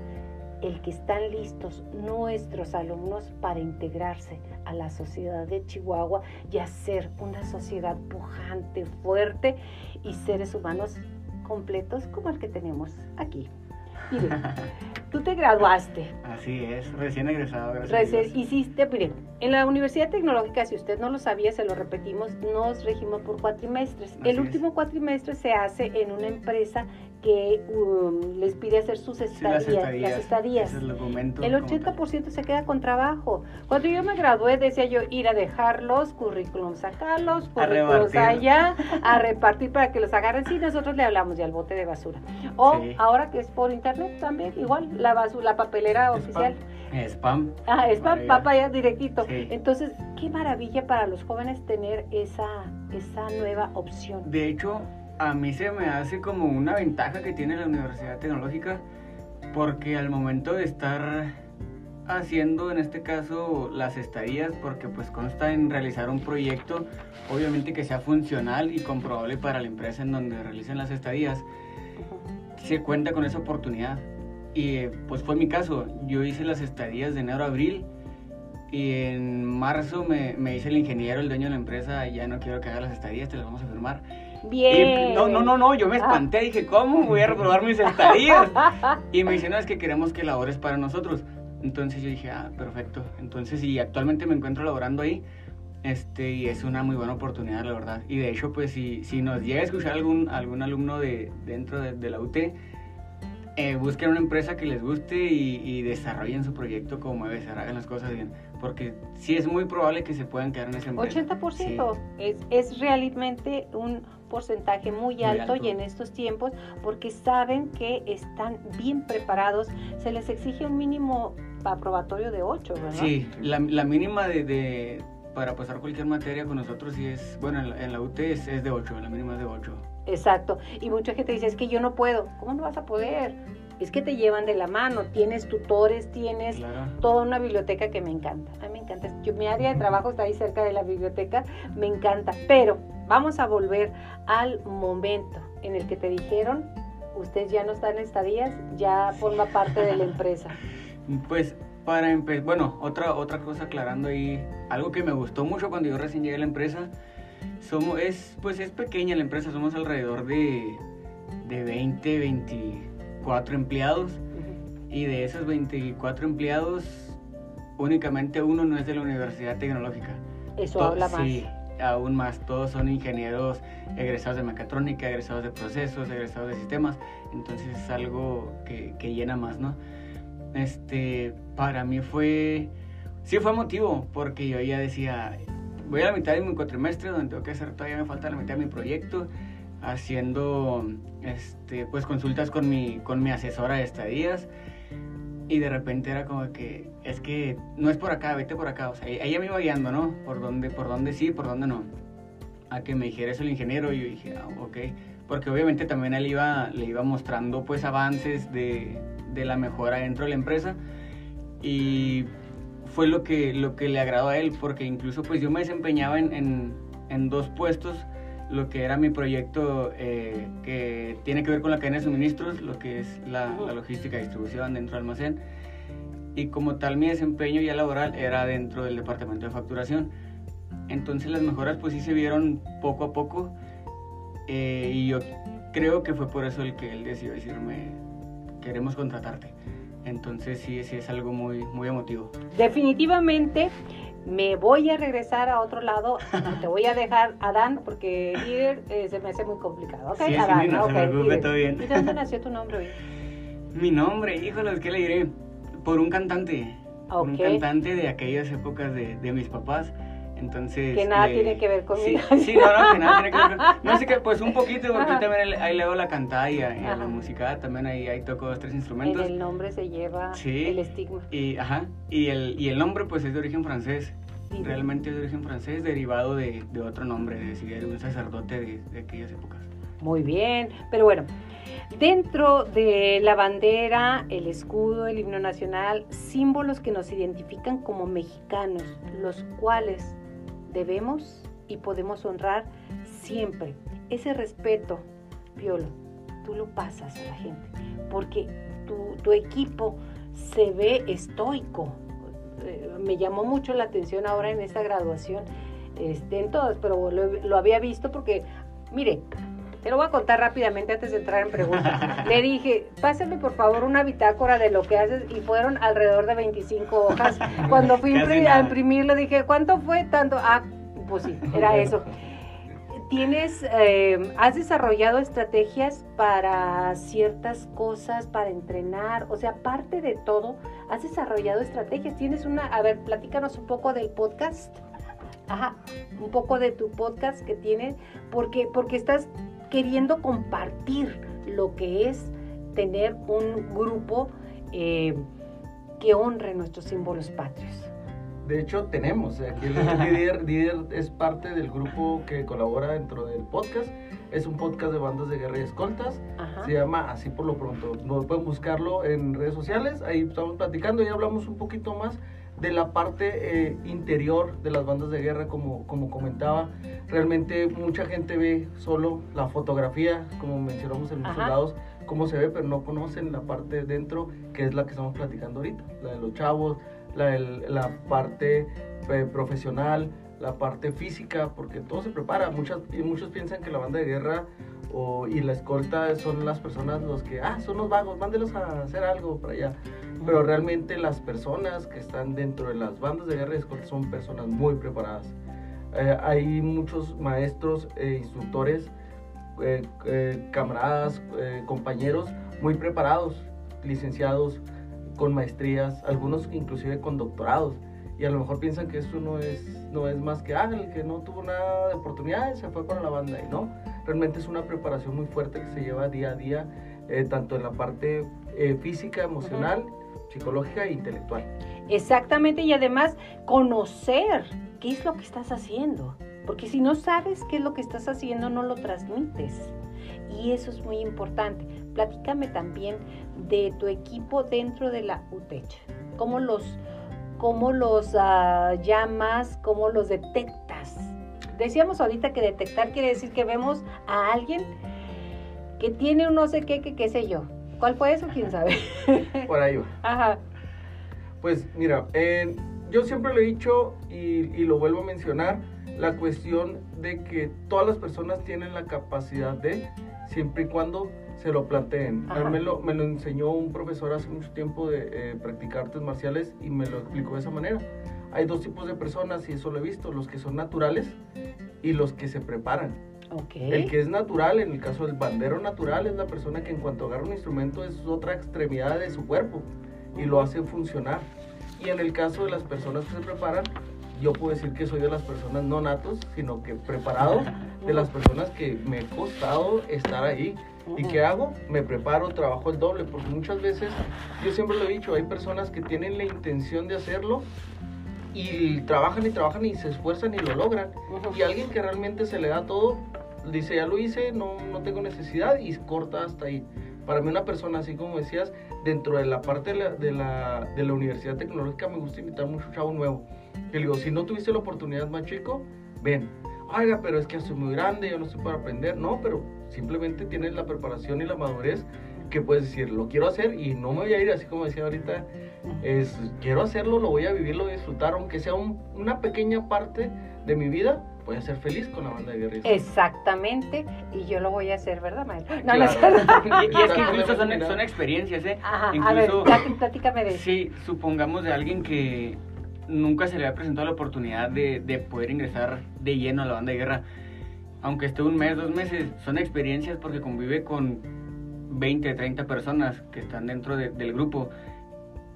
Speaker 1: el que están listos nuestros alumnos para integrarse a la sociedad de Chihuahua y hacer una sociedad pujante, fuerte y seres humanos completos como el que tenemos aquí. Mire, tú te graduaste,
Speaker 3: Así es, recién egresado,
Speaker 1: Recién hiciste, mire, en la Universidad Tecnológica, si usted no lo sabía, se lo repetimos, nos regimos por cuatrimestres.
Speaker 3: Así
Speaker 1: el
Speaker 3: es.
Speaker 1: último cuatrimestre se hace en una empresa que um, les pide hacer sus
Speaker 3: Sí,
Speaker 1: estadías.
Speaker 3: las estadías.
Speaker 1: las estadías.
Speaker 3: ese es el
Speaker 1: El
Speaker 3: como
Speaker 1: 80% se queda con trabajo. Cuando yo me gradué, decía yo ir a dejarlos, currículum sacarlos, currículums allá, a repartir para que los agarren. Sí, nosotros le hablamos ya al bote de basura. O
Speaker 3: Sí.
Speaker 1: ahora que es por internet también, igual, la basura, la papelera
Speaker 4: Spam.
Speaker 1: oficial.
Speaker 3: Spam.
Speaker 1: Ah, va para allá directito.
Speaker 3: Sí.
Speaker 1: Entonces, qué maravilla para los jóvenes tener esa, esa nueva opción.
Speaker 3: De hecho, a mí se me hace como una ventaja que tiene la Universidad Tecnológica porque al momento de estar haciendo en este caso las estadías porque pues consta en realizar un proyecto obviamente que sea funcional y comprobable para la empresa en donde realicen las estadías se cuenta con esa oportunidad. Y pues fue mi caso. Yo hice las estadías de enero a abril y en marzo me, me dice el ingeniero el dueño de la empresa. Ya no quiero que haga las estadías te las vamos a firmar
Speaker 1: Bien.
Speaker 3: y, no, no, no, no, yo me
Speaker 1: Ah.
Speaker 3: espanté, dije, ¿cómo voy a reprobar mis estadías? Y me dice, no, es que queremos que labores para nosotros. Entonces yo dije, ah, perfecto. Entonces, y actualmente me encuentro laborando ahí, este, y es una muy buena oportunidad, la verdad. Y de hecho, pues, si, si nos llega a escuchar algún, algún alumno de, dentro de, de la UT, eh, busquen una empresa que les guste y, y desarrollen su proyecto como debe ser, hagan las cosas bien. porque sí es muy probable que se puedan quedar en ese empresa.
Speaker 1: 80% es, es realmente un porcentaje muy, alto. y en estos tiempos porque saben que están bien preparados. Se les exige un mínimo aprobatorio de 8, ¿verdad?
Speaker 3: Sí, la, la mínima de, de- para pasar cualquier materia con nosotros sí es, bueno, en la, en la UT es, es de 8, la mínima es de 8.
Speaker 1: Exacto. Y mucha gente dice, es que yo no puedo. ¿Cómo no vas a poder? Es que te llevan de la mano. Tienes tutores, tienes
Speaker 3: Claro.
Speaker 1: toda una biblioteca que me encanta. A mí me encanta. Yo, mi área de trabajo está ahí cerca de la biblioteca. Me encanta. Pero vamos a volver al momento en el que te dijeron, usted ya no está en estadías, ya forma parte de la empresa.
Speaker 3: Pues para empezar, bueno, otra, otra cosa aclarando ahí, algo que me gustó mucho cuando yo recién llegué a la empresa, somos, es, pues es pequeña la empresa, somos alrededor de, de 20, 24 empleados y de esos 24 empleados únicamente uno no es de la Universidad Tecnológica.
Speaker 1: Eso
Speaker 3: To-
Speaker 1: habla más.
Speaker 3: Sí, aún más. Todos son ingenieros egresados de mecatrónica, egresados de procesos, egresados de sistemas. Entonces es algo que, que llena más, ¿no? Este, para mí fue, sí fue motivo, porque yo ya decía, voy a la mitad de mi cuatrimestre donde tengo que hacer, todavía me falta la mitad de mi proyecto, haciendo, este, pues consultas con mi, con mi asesora de estadías. Y de repente era como que, es que no es por acá, vete por acá. O sea, ella me iba guiando, ¿no? Por dónde, por dónde sí, por dónde no. A que me dijera eso el ingeniero y yo dije, ah, ok. Porque obviamente también él iba, le iba mostrando pues avances de, de la mejora dentro de la empresa. Y fue lo que, lo que le agradó a él, porque incluso pues yo me desempeñaba en, en, en dos puestos lo que era mi proyecto eh, que tiene que ver con la cadena de suministros, lo que es la, la logística y distribución dentro del almacén. Y como tal mi desempeño ya laboral era dentro del departamento de facturación. Entonces las mejoras pues sí se vieron poco a poco eh, y yo creo que fue por eso el que él decidió decirme queremos contratarte. Entonces sí, sí es algo muy, muy emotivo.
Speaker 1: Definitivamente me voy a regresar a otro lado. Te voy a dejar a Dan porque líder eh, se me hace muy complicado. ¿ok?
Speaker 3: Sí, sí,
Speaker 1: Adán,
Speaker 3: no se
Speaker 1: ok,
Speaker 3: preocupe,
Speaker 1: líder.
Speaker 3: todo bien.
Speaker 1: ¿Y de dónde nació tu nombre hoy?
Speaker 3: Mi nombre, híjole, ¿qué le diré? Por un cantante. Un
Speaker 1: Ok.
Speaker 3: cantante de aquellas épocas de, de mis papás. Entonces.
Speaker 1: Que nada
Speaker 3: le-
Speaker 1: tiene que ver conmigo.
Speaker 3: sí, no, no, que nada tiene que ver con- No sé qué, pues un poquito, porque
Speaker 1: Ajá.
Speaker 3: yo también ahí le hago la cantada y a la música también ahí, ahí toco dos, tres
Speaker 1: En
Speaker 3: instrumentos.
Speaker 1: el nombre se lleva
Speaker 3: Sí.
Speaker 1: el estigma.
Speaker 3: Y, ajá, y el, y el nombre pues es de origen francés.
Speaker 1: Sí.
Speaker 3: Realmente es de origen francés, derivado de, de otro nombre, es decir, de un sacerdote de, de aquellas épocas.
Speaker 1: Muy bien, pero bueno, dentro de la bandera, el escudo, el himno nacional, símbolos que nos identifican como mexicanos, los cuales debemos y podemos honrar siempre. Ese respeto, Piolo, tú lo pasas a la gente, porque tu, tu equipo se ve estoico. Eh, Me llamó mucho la atención ahora en esta graduación, este, en todas, pero lo, lo había visto porque, mire, te lo voy a contar rápidamente antes de entrar en preguntas. Le dije, pásame por favor una bitácora de lo que haces y fueron alrededor de 25 hojas. Cuando fui
Speaker 3: nada.
Speaker 1: a imprimirlo dije, ¿cuánto fue tanto? Ah, pues sí, era eso. Tienes, eh, has desarrollado estrategias para ciertas cosas, para entrenar, o sea, aparte de todo, has desarrollado estrategias. Tienes una, a ver, platícanos un poco del podcast. Ajá, un poco de tu podcast que tienes, porque, porque estás queriendo compartir lo que es tener un grupo eh, que honre nuestros símbolos patrios.
Speaker 4: De hecho, tenemos. Aquí el líder, líder es parte del grupo que colabora dentro del podcast. Es un podcast de bandas de guerra y escoltas.
Speaker 1: Ajá.
Speaker 4: Se llama Así por lo pronto. No pueden buscarlo en redes sociales. Ahí estamos platicando y hablamos un poquito más de la parte eh, interior de las bandas de guerra, como, como comentaba. Realmente mucha gente ve solo la fotografía, como mencionamos en los
Speaker 1: Ajá.
Speaker 4: soldados, cómo se ve, pero no conocen la parte de dentro, que es la que estamos platicando ahorita. La de los chavos, la, del- la parte eh, profesional, la parte física, porque todo se prepara. Muchas, y muchos piensan que la banda de guerra o, y la escolta son las personas los que, ah, son los vagos, mándelos a hacer algo para allá. Pero realmente las personas que están dentro de las bandas de guerra y escolta son personas muy preparadas. Eh, hay muchos maestros e instructores, eh, eh, camaradas, eh, compañeros muy preparados, licenciados con maestrías, algunos inclusive con doctorados. y a lo mejor piensan que esto no es, no es más que, ah, el que no tuvo nada de oportunidades se fue para la banda y no, realmente es una preparación muy fuerte que se lleva día a día, eh, tanto en la parte eh, física, emocional, psicológica e intelectual.
Speaker 1: Exactamente, y además conocer qué es lo que estás haciendo, porque si no sabes qué es lo que estás haciendo, no lo transmites. Y eso es muy importante. Platícame también de tu equipo dentro de la UTECH. ¿Cómo los, cómo los ah, llamas? ¿Cómo los detectas? Decíamos ahorita que detectar quiere decir que vemos a alguien que tiene un no sé qué, que qué sé yo. ¿Cuál fue eso? ¿Quién sabe?
Speaker 4: Por ahí va.
Speaker 1: Ajá.
Speaker 4: Pues mira, eh, yo siempre lo he dicho y, y, lo vuelvo a mencionar, la cuestión de que todas las personas tienen la capacidad de, siempre y cuando se lo planteen. Me lo, me lo, enseñó un profesor hace mucho tiempo de eh, practicar artes marciales y me lo explicó de esa manera. Hay dos tipos de personas y eso lo he visto, los que son naturales y los que se preparan.
Speaker 1: Okay.
Speaker 4: El que es natural, en el caso del bandero natural, es la persona que en cuanto agarra un instrumento es otra extremidad de su cuerpo y lo hace funcionar. Y en el caso de las personas que se preparan, yo puedo decir que soy de las personas no natos, sino que preparado, de las personas que me ha costado estar ahí. ¿Y qué hago? Me preparo, trabajo el doble, porque muchas veces, yo siempre lo he dicho, hay personas que tienen la intención de hacerlo y trabajan y trabajan y se esfuerzan y lo logran. Y alguien que realmente se le da todo, dice, ya lo hice, no, no tengo necesidad y corta hasta ahí. Para mí una persona, así como decías, dentro de la parte de la, de la, de la Universidad Tecnológica me gusta invitar mucho chavo nuevo. Que le digo, si no tuviste la oportunidad más chico, ven. Oiga, pero es que soy muy grande, yo no estoy para aprender. No, pero simplemente tienes la preparación y la madurez que puedes decir, lo quiero hacer y no me voy a ir así como decía ahorita, es, quiero hacerlo, lo voy a vivir, lo voy a disfrutar, aunque sea un, una pequeña parte de mi vida, voy a ser feliz con la banda de guerra.
Speaker 1: Exactamente, y yo lo voy a hacer, ¿verdad, maestro?
Speaker 3: No, claro. no, y, y, es que incluso son, son experiencias, ¿eh?
Speaker 1: Ajá,
Speaker 3: incluso,
Speaker 1: a ver, platícame de eso.
Speaker 3: Sí, supongamos de alguien que nunca se le ha presentado la oportunidad de, de poder ingresar de lleno a la banda de guerra, aunque esté un mes, dos meses, son experiencias porque convive con 20, 30 personas que están dentro de, del grupo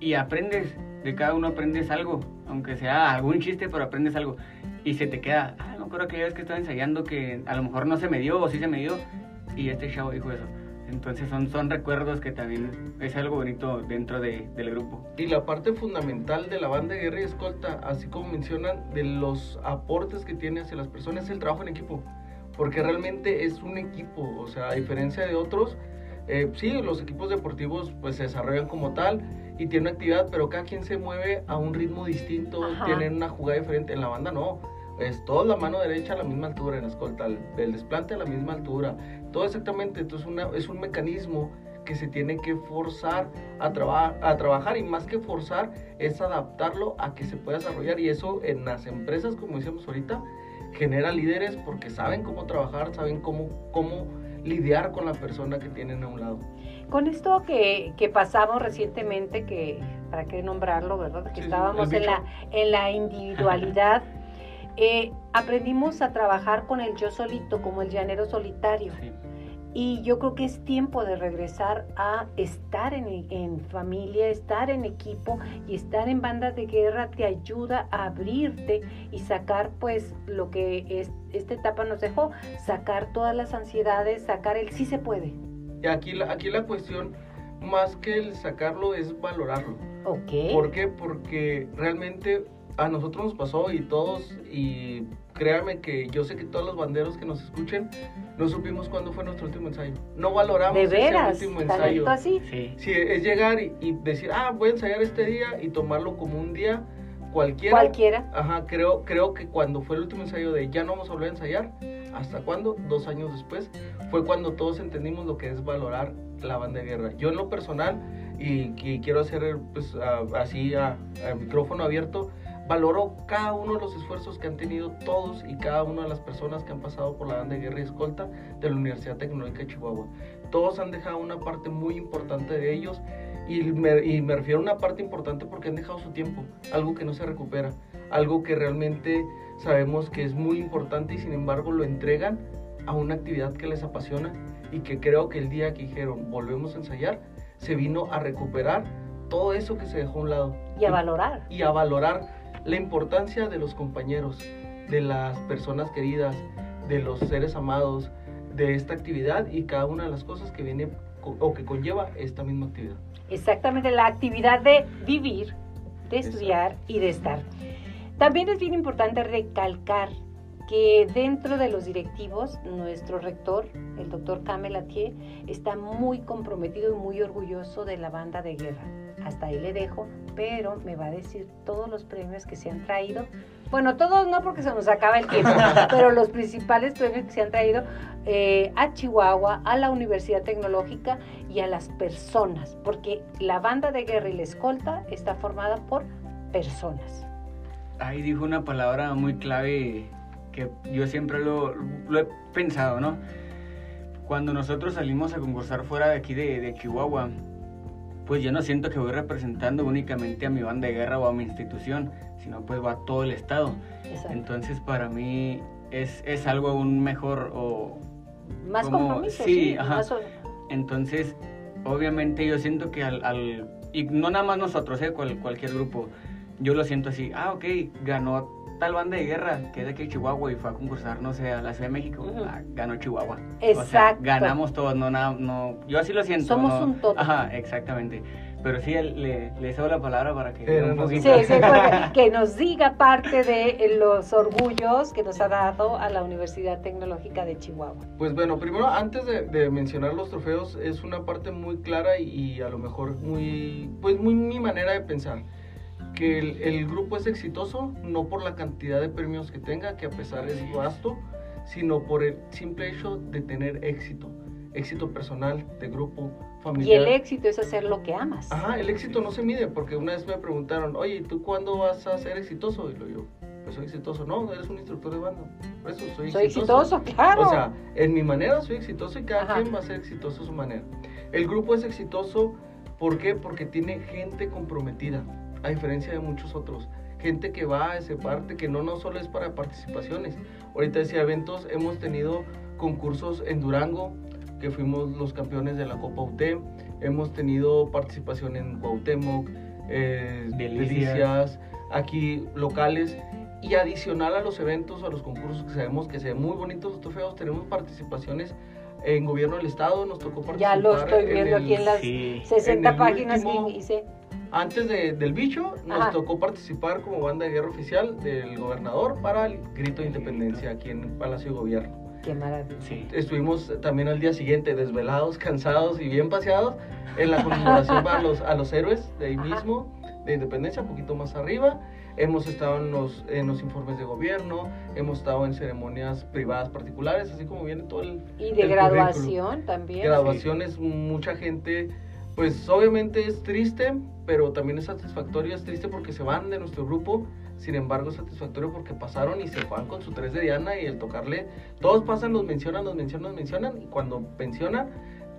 Speaker 3: y aprendes, de cada uno aprendes algo, aunque sea algún chiste, pero aprendes algo y se te queda, ah, no creo que ya ves que estaba ensayando que a lo mejor no se me dio o sí se me dio y este chavo dijo eso. Entonces son, son recuerdos que también es algo bonito dentro de, del grupo.
Speaker 4: Y la parte fundamental de la banda de guerra y escolta, así como mencionan, de los aportes que tiene hacia las personas, es el trabajo en equipo. Porque realmente es un equipo, o sea, a diferencia de otros, eh, sí, los equipos deportivos pues se desarrollan como tal y tienen una actividad, pero cada quien se mueve a un ritmo distinto, Ajá. tienen una jugada diferente. En la banda no, es toda la mano derecha a la misma altura, en la escolta, el, el desplante a la misma altura, todo exactamente. Entonces una, es un mecanismo que se tiene que forzar a, traba a trabajar y más que forzar es adaptarlo a que se pueda desarrollar y eso en las empresas, como decíamos ahorita, genera líderes porque saben cómo trabajar, saben cómo, cómo lidiar con la persona que tienen a un lado.
Speaker 1: Con esto que, que pasamos recientemente, que para qué nombrarlo, ¿verdad? Que
Speaker 4: Sí,
Speaker 1: estábamos en la, en la individualidad, eh, aprendimos a trabajar con el yo solito, como el llanero solitario.
Speaker 3: Sí.
Speaker 1: Y yo creo que es tiempo de regresar a estar en, en, familia, estar en equipo y estar en bandas de guerra te ayuda a abrirte y sacar pues lo que es, esta etapa nos dejó, sacar todas las ansiedades, sacar el sí se puede.
Speaker 4: Aquí la, aquí la cuestión, más que el sacarlo, es valorarlo.
Speaker 1: Ok.
Speaker 4: ¿Por qué? Porque realmente a nosotros nos pasó y todos, y créanme que yo sé que todos los banderos que nos escuchen, no supimos cuándo fue nuestro último ensayo. No valoramos
Speaker 1: ¿De veras?
Speaker 4: ese último
Speaker 1: ¿Tanto
Speaker 4: ensayo.
Speaker 1: así?
Speaker 3: Sí.
Speaker 4: Sí, es llegar y, y decir, ah, voy a ensayar este día y tomarlo como un día cualquiera.
Speaker 1: Cualquiera.
Speaker 4: Ajá, creo, creo que cuando fue el último ensayo de ya no vamos a volver a ensayar, ¿hasta cuándo? Dos años después, fue cuando todos entendimos lo que es valorar la banda de guerra. Yo en lo personal, y, y quiero hacer pues a- así a, a micrófono abierto, valoro cada uno de los esfuerzos que han tenido todos y cada una de las personas que han pasado por la banda de guerra y escolta de la Universidad Tecnológica de Chihuahua. Todos han dejado una parte muy importante de ellos y me, y me refiero a una parte importante porque han dejado su tiempo, algo que no se recupera, algo que realmente sabemos que es muy importante y sin embargo lo entregan a una actividad que les apasiona y que creo que el día que dijeron volvemos a ensayar, se vino a recuperar todo eso que se dejó a un lado
Speaker 1: Y a valorar.
Speaker 4: y a valorar la importancia de los compañeros, de las personas queridas, de los seres amados, de esta actividad y cada una de las cosas que viene o que conlleva esta misma actividad.
Speaker 1: Exactamente, la actividad de vivir, de estudiar y de estar. También es bien importante recalcar que dentro de los directivos, nuestro rector, el doctor Kamel Atier, está muy comprometido y muy orgulloso de la banda de guerra. Hasta ahí le dejo, pero me va a decir todos los premios que se han traído. Bueno, todos no porque se nos acaba el tiempo, pero los principales premios que se han traído eh, a Chihuahua, a la Universidad Tecnológica y a las personas, porque la banda de guerra y la escolta está formada por personas.
Speaker 3: Ahí dijo una palabra muy clave que yo siempre lo, lo he pensado, ¿no? Cuando nosotros salimos a concursar fuera de aquí de, de Chihuahua, pues yo no siento que voy representando únicamente a mi banda de guerra o a mi institución, sino pues va a todo el estado.
Speaker 1: Exacto.
Speaker 3: Entonces para mí es, es algo aún mejor o...
Speaker 1: Más
Speaker 3: como-
Speaker 1: compromiso,
Speaker 3: sí,
Speaker 1: sí.
Speaker 3: ajá.
Speaker 1: más
Speaker 3: Entonces, obviamente yo siento que al... al- y no nada más nosotros, ¿eh? Cual- cualquier grupo, yo lo siento así, ah, ok, ganó tal banda de guerra que es de aquí de Chihuahua y fue a concursar, no sé, a la Ciudad de México,
Speaker 1: Ujú.
Speaker 3: ah, ganó Chihuahua. O sea,
Speaker 1: Exacto.
Speaker 3: ganamos todos, no nada, no, yo así lo siento.
Speaker 1: Somos
Speaker 3: no-
Speaker 1: un todo.
Speaker 3: Ajá, exactamente. Pero sí, le, le cedo la palabra para que
Speaker 4: Eh,
Speaker 3: un poquito.
Speaker 1: Sí, sí, que nos diga parte de los orgullos que nos ha dado a la Universidad Tecnológica de Chihuahua.
Speaker 4: Pues bueno, primero antes de, de mencionar los trofeos es una parte muy clara y, y a lo mejor muy, pues muy mi manera de pensar. Que el, el grupo es exitoso no por la cantidad de premios que tenga, que a pesar es vasto, sino por el simple hecho de tener éxito. Éxito personal, de grupo,
Speaker 1: Y
Speaker 4: familiar.
Speaker 1: el éxito es hacer lo que amas.
Speaker 4: Ajá, el éxito no se mide, porque una vez me preguntaron, oye, ¿tú cuándo vas a ser exitoso? Y lo yo, pues soy exitoso. No, eres un instructor de banda. Por eso soy,
Speaker 1: Soy exitoso, claro.
Speaker 4: O sea, en mi manera soy exitoso y cada
Speaker 1: Ajá.
Speaker 4: quien va a ser exitoso a su manera. El grupo es exitoso, ¿por qué? Porque tiene gente comprometida, a diferencia de muchos otros. Gente que va a ese parte, que no, no solo es para participaciones. Ahorita decía eventos, hemos tenido concursos en Durango, que fuimos los campeones de la Copa UT. Hemos tenido participación en Cuauhtémoc, eh,
Speaker 3: Delicias.
Speaker 4: Delicias, aquí locales. Y adicional a los eventos, a los concursos que sabemos que se ven muy bonitos los trofeos, tenemos participaciones en gobierno del estado, nos tocó participar.
Speaker 1: ya lo estoy viendo
Speaker 4: el-
Speaker 1: aquí en las
Speaker 3: Sí.
Speaker 1: 60
Speaker 4: en el
Speaker 1: páginas
Speaker 4: último-
Speaker 1: y hice.
Speaker 4: Antes de- del bicho, nos
Speaker 1: Ajá.
Speaker 4: tocó participar como banda de guerra oficial del gobernador para el grito de independencia aquí en el Palacio de Gobierno.
Speaker 1: Qué maravilla.
Speaker 3: Sí.
Speaker 4: Estuvimos también al día siguiente desvelados, cansados y bien paseados en la conmemoración a los, a los héroes de ahí
Speaker 1: Ajá.
Speaker 4: mismo, de independencia, un poquito más arriba. Hemos estado en los, en los informes de gobierno, hemos estado en ceremonias privadas particulares, así como viene todo el...
Speaker 1: Y de
Speaker 4: el
Speaker 1: graduación también.
Speaker 4: Graduaciones, mucha gente, pues obviamente es triste, pero también es satisfactorio, es triste porque se van de nuestro grupo, sin embargo es satisfactorio porque pasaron y se van con su 3 de Diana y el tocarle, todos pasan, los mencionan, los mencionan, los mencionan, y cuando pensionan,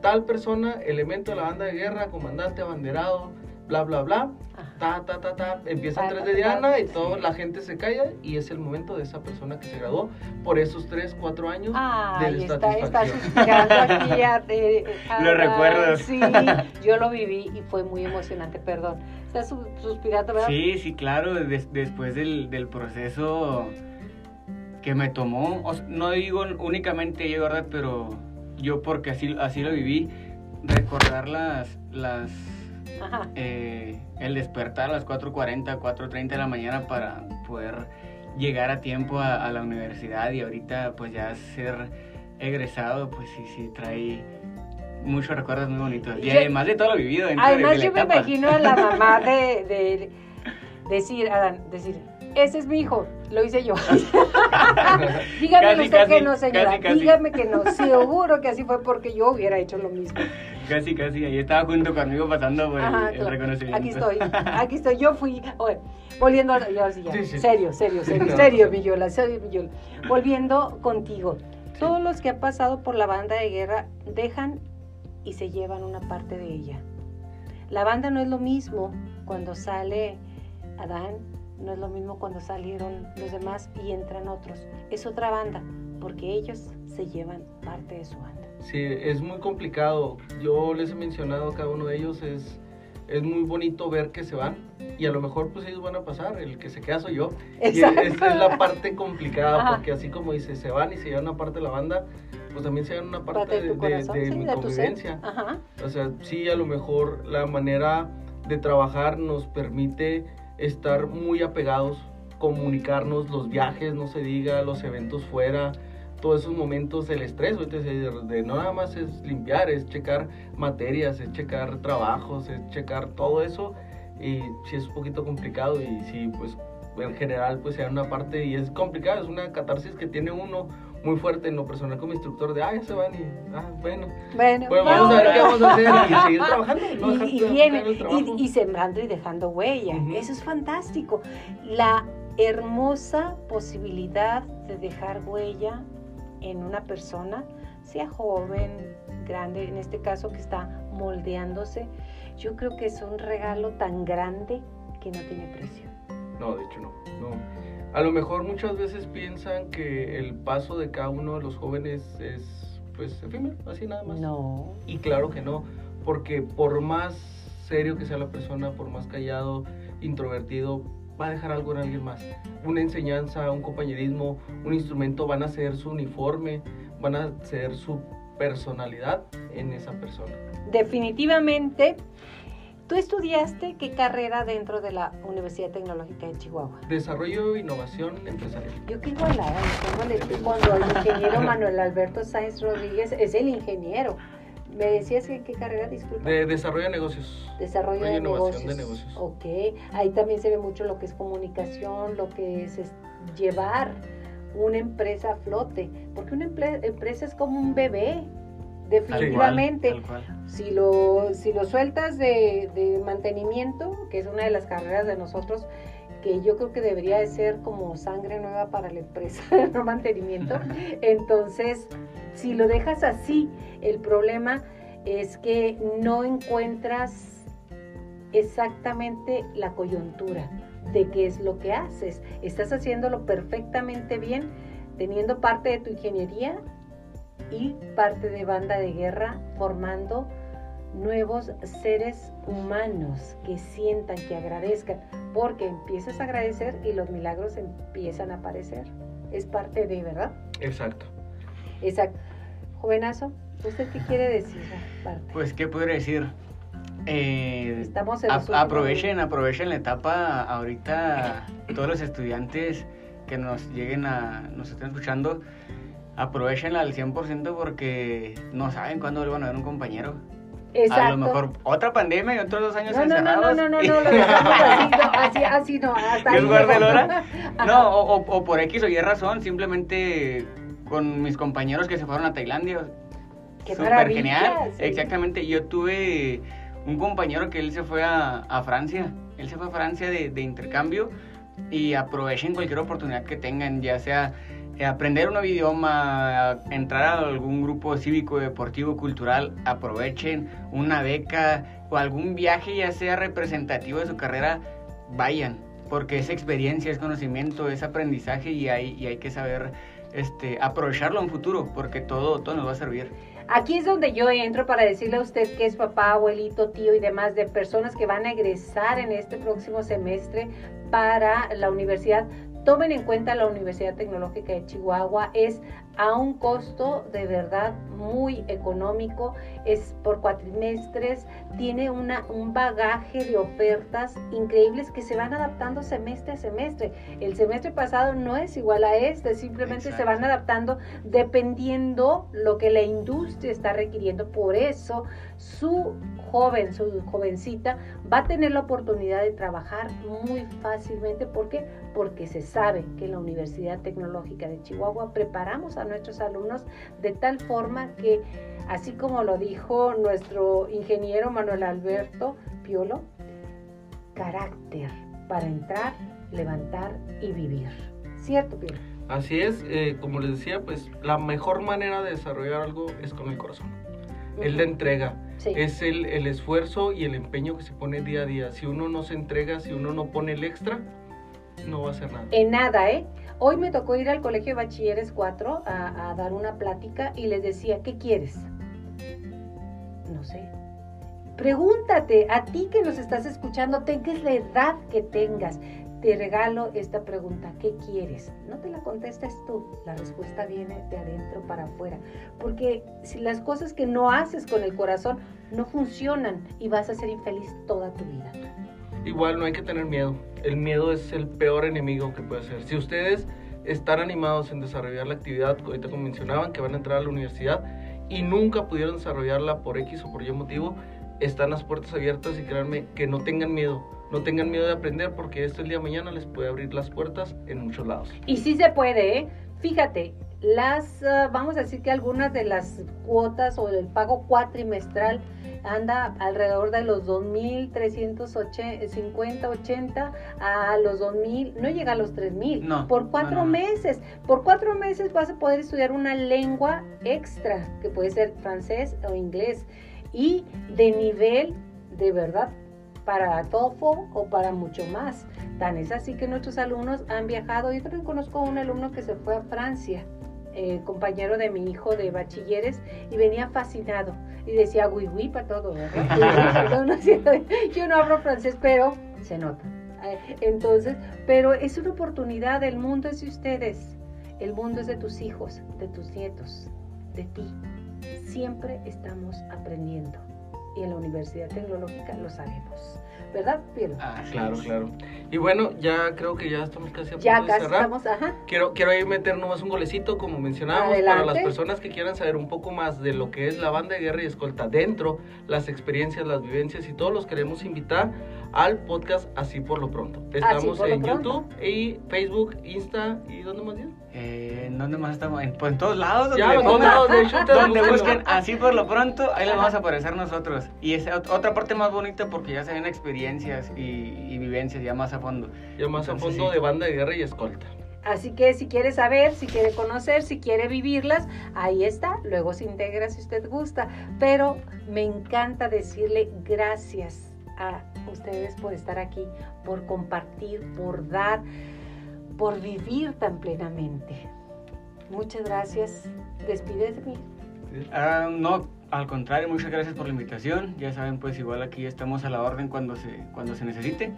Speaker 4: tal persona, elemento de la banda de guerra, comandante, abanderado, bla, bla, bla, ta, ta, ta, ta, empieza el
Speaker 1: Ta,
Speaker 4: 3
Speaker 1: ta,
Speaker 4: de Diana y toda la gente se calla y es el momento de esa persona que se graduó por esos 3, 4 años de
Speaker 1: está, está
Speaker 4: satisfacción.
Speaker 1: suspirando aquí. a- a-
Speaker 3: Lo recuerdo.
Speaker 1: Sí, yo lo viví y fue muy emocionante, perdón. Está su- suspirando, ¿verdad?
Speaker 3: Sí, sí, claro, des- después del, del proceso que me tomó, o sea, no digo únicamente yo, ¿verdad? Pero yo porque así, así lo viví, recordar las, las,
Speaker 1: Ajá.
Speaker 3: eh, el despertar a las 4.40, 4.30 de la mañana para poder llegar a tiempo a, a la universidad y ahorita pues ya ser egresado, pues sí, sí, trae muchos recuerdos muy bonitos. Y además de todo lo vivido de-
Speaker 1: Además,
Speaker 3: de,
Speaker 1: yo me imagino a la mamá de, de decir, Adán, decir, ese es mi hijo, lo hice yo. Dígame
Speaker 3: Casi,
Speaker 1: usted
Speaker 3: casi,
Speaker 1: que no, señora,
Speaker 3: casi.
Speaker 1: dígame que no, seguro que así fue porque yo hubiera hecho lo mismo.
Speaker 3: Casi, casi, ahí estaba junto conmigo pasando por el-
Speaker 1: Ajá,
Speaker 3: el, reconocimiento.
Speaker 1: Aquí estoy, aquí estoy, yo fui, oye, volviendo, a, yo sí, ya,
Speaker 4: Sí, sí.
Speaker 1: serio, serio, serio,
Speaker 4: No,
Speaker 1: serio, Yola, serio, mi Yola. Volviendo contigo, todos los que han pasado por la banda de guerra dejan y se llevan una parte de ella. La banda no es lo mismo cuando sale Adán, no es lo mismo cuando salieron los demás y entran otros. Es otra banda, porque ellos se llevan parte de su banda.
Speaker 4: Sí, es muy complicado. Yo les he mencionado a cada uno de ellos, es es muy bonito ver que se van y a lo mejor pues ellos van a pasar, el que se queda soy yo.
Speaker 1: Exacto.
Speaker 4: Y esta es la parte complicada
Speaker 1: Ajá.
Speaker 4: porque así como dice, se van y se llevan una parte de la banda, pues también se llevan una parte,
Speaker 1: Parte de
Speaker 4: de,
Speaker 1: corazón,
Speaker 4: de
Speaker 1: sí,
Speaker 4: mi
Speaker 1: de
Speaker 4: convivencia.
Speaker 1: Ajá.
Speaker 4: O sea, sí, a lo mejor la manera de trabajar nos permite estar muy apegados, comunicarnos, los viajes, no se diga, los eventos fuera, todos esos momentos, el estrés, de, no nada más es limpiar, es checar materias, es checar trabajos, es checar todo eso, y sí es un poquito complicado y sí, pues en general pues sea una parte y es complicado, es una catarsis que tiene uno muy fuerte en lo personal como instructor de, ah, ya se van y, ah, bueno,
Speaker 1: Bueno,
Speaker 4: bueno, vamos a ver qué vamos a hacer y seguir trabajando. No
Speaker 1: y, y viene, y, y sembrando y dejando huella. Eso es fantástico. La hermosa posibilidad de dejar huella en una persona, sea joven, grande, en este caso que está moldeándose, yo creo que es un regalo tan grande que no tiene precio.
Speaker 4: No, de hecho no, no. A lo mejor muchas veces piensan que el paso de cada uno de los jóvenes es pues efímero, así nada más.
Speaker 1: No.
Speaker 4: Y claro que no, porque por más serio que sea la persona, por más callado, introvertido, va a dejar algo en alguien más. Una enseñanza, un compañerismo, un instrumento van a ser su uniforme, van a ser su personalidad en esa persona.
Speaker 1: Definitivamente, ¿tú estudiaste qué carrera dentro de la Universidad Tecnológica de Chihuahua?
Speaker 4: Desarrollo e innovación empresarial.
Speaker 1: Yo qué igualada, cuando el ingeniero Manuel Alberto Sáenz Rodríguez es el ingeniero. Me decías que qué carrera, disculpa.
Speaker 4: De desarrollo de negocios.
Speaker 1: Desarrollo de
Speaker 4: innovación
Speaker 1: negocios.
Speaker 4: de negocios.
Speaker 1: Ok, ahí también se ve mucho lo que es comunicación, lo que es, es llevar una empresa a flote, porque una emple- empresa es como un bebé, definitivamente.
Speaker 3: Tal cual.
Speaker 1: Si lo, si lo sueltas de, de mantenimiento, que es una de las carreras de nosotros, que yo creo que debería de ser como sangre nueva para la empresa, no mantenimiento, entonces si lo dejas así, el problema es que no encuentras exactamente la coyuntura de qué es lo que haces. Estás haciéndolo perfectamente bien, teniendo parte de tu ingeniería y parte de banda de guerra, formando nuevos seres humanos que sientan, que agradezcan, porque empiezas a agradecer y los milagros empiezan a aparecer. Es parte de, ¿verdad?
Speaker 4: Exacto.
Speaker 1: Exacto. Jovenazo, ¿usted qué quiere decir aparte?
Speaker 3: Pues, ¿qué podría decir? Eh,
Speaker 1: Estamos en
Speaker 3: a- aprovechen, aprovechen la etapa ahorita, todos los estudiantes que nos lleguen a, nos estén escuchando, aprovechenla al 100% porque no saben cuándo vuelvan a ver un compañero.
Speaker 1: Exacto.
Speaker 3: A lo mejor otra pandemia y otros dos años
Speaker 1: No, no, no, no,
Speaker 3: encerrados.
Speaker 1: no, no, no, lo así, no, así, así no, hasta ahí
Speaker 3: hora.
Speaker 1: Ajá.
Speaker 3: No, o, o- o por X o Y razón, simplemente con mis compañeros que se fueron a Tailandia.
Speaker 1: Qué
Speaker 3: Súper genial.
Speaker 1: sí.
Speaker 3: Exactamente. Yo tuve un compañero que él se fue a, a Francia. Él se fue a Francia de, de intercambio y aprovechen cualquier oportunidad que tengan, ya sea eh, aprender un nuevo idioma, entrar a algún grupo cívico, deportivo, cultural, aprovechen una beca o algún viaje, ya sea representativo de su carrera, vayan, porque es experiencia, es conocimiento, es aprendizaje y hay, y hay que saber este, aprovecharlo en futuro, porque todo, todo nos va a servir.
Speaker 1: Aquí es donde yo entro para decirle a usted que es papá, abuelito, tío y demás de personas que van a egresar en este próximo semestre para la universidad. Tomen en cuenta la Universidad Tecnológica de Chihuahua. Es a un costo de verdad muy económico. Es por cuatrimestres. Tiene una, un bagaje de ofertas increíbles que se van adaptando semestre a semestre. El semestre pasado no es igual a este. Simplemente se van adaptando dependiendo lo que la industria está requiriendo. Por eso su joven, su jovencita va a tener la oportunidad de trabajar muy fácilmente. ¿Por qué? Porque se sabe que en la Universidad Tecnológica de Chihuahua preparamos a nuestros alumnos de tal forma que, así como lo dijo nuestro ingeniero Manuel Alberto Piolo, carácter para entrar, levantar y vivir. ¿Cierto, Piolo?
Speaker 4: Así es, eh, como les decía, pues la mejor manera de desarrollar algo es con el corazón. Es la entrega,
Speaker 1: Sí.
Speaker 4: es el, el esfuerzo y el empeño que se pone día a día. Si uno no se entrega, si uno no pone el extra, no va a hacer nada.
Speaker 1: En nada, ¿eh? Hoy me tocó ir al Colegio de Bachilleres 4 a, a dar una plática y les decía, ¿qué quieres? No sé. Pregúntate, a ti que nos estás escuchando, tengas la edad que tengas, te regalo esta pregunta, ¿qué quieres? No te la contestes tú, la respuesta viene de adentro para afuera, porque si las cosas que no haces con el corazón no funcionan y vas a ser infeliz toda tu vida.
Speaker 4: Igual no hay que tener miedo, el miedo es el peor enemigo que puede ser. Si ustedes están animados en desarrollar la actividad, ahorita como mencionaban, que van a entrar a la universidad y nunca pudieron desarrollarla por X o por Y motivo, están las puertas abiertas y créanme que no tengan miedo no tengan miedo de aprender porque esto el día de mañana les puede abrir las puertas en muchos lados.
Speaker 1: Y sí se puede, ¿eh? Fíjate, las, ah, vamos a decir que algunas de las cuotas o el pago cuatrimestral anda alrededor de los 2.350, 80 a los 2.000, no llega a los 3.000,
Speaker 3: no,
Speaker 1: por cuatro meses. Por cuatro meses vas a poder estudiar una lengua extra, que puede ser francés o inglés, y de nivel de verdad para TOEFL o para mucho más. Tan es así que nuestros alumnos han viajado. Yo también conozco a un alumno que se fue a Francia, eh, compañero de mi hijo de bachilleres, y venía fascinado. Y decía, oui, oui, para todo, ¿verdad? yo no hablo francés, pero se nota. Eh, entonces, pero es una oportunidad, el mundo es de ustedes, el mundo es de tus hijos, de tus nietos, de ti. Siempre estamos aprendiendo y en la Universidad Tecnológica lo sabemos. ¿Verdad, Piero?
Speaker 4: Ah, claro, claro. Y bueno, ya creo que ya estamos casi a punto
Speaker 1: ya
Speaker 4: de
Speaker 1: casi
Speaker 4: cerrar.
Speaker 1: Estamos, ajá.
Speaker 4: Quiero, quiero ahí meter nomás un golecito, como mencionábamos,
Speaker 1: Adelante.
Speaker 4: para las personas que quieran saber un poco más de lo que es la banda de guerra y escolta dentro, las experiencias, las vivencias y todos los queremos invitar al podcast Así por lo pronto. Estamos
Speaker 1: lo
Speaker 4: en
Speaker 1: pronto.
Speaker 4: YouTube y Facebook, Insta y ¿dónde más bien?
Speaker 3: Eh, ¿En dónde más estamos? En, pues en todos lados. Donde,
Speaker 4: Ya, en todos
Speaker 3: pongan-
Speaker 4: lados, de hecho, ustedes
Speaker 3: donde busquen así por lo pronto, ahí les vamos a aparecer nosotros. Y es ot- otra parte más bonita porque ya se ven experiencias y, y vivencias ya más a fondo.
Speaker 4: Ya más a fondo
Speaker 3: sí.
Speaker 4: de banda de guerra y escolta.
Speaker 1: Así que si quiere saber, si quiere conocer, si quiere vivirlas, ahí está. Luego se integra si usted gusta. Pero me encanta decirle gracias a ustedes por estar aquí, por compartir, por dar, por vivir tan plenamente. Muchas gracias. Despídete.
Speaker 3: Ah, no, al contrario, muchas gracias por la invitación. Ya saben, pues igual aquí estamos a la orden cuando se, cuando se necesite.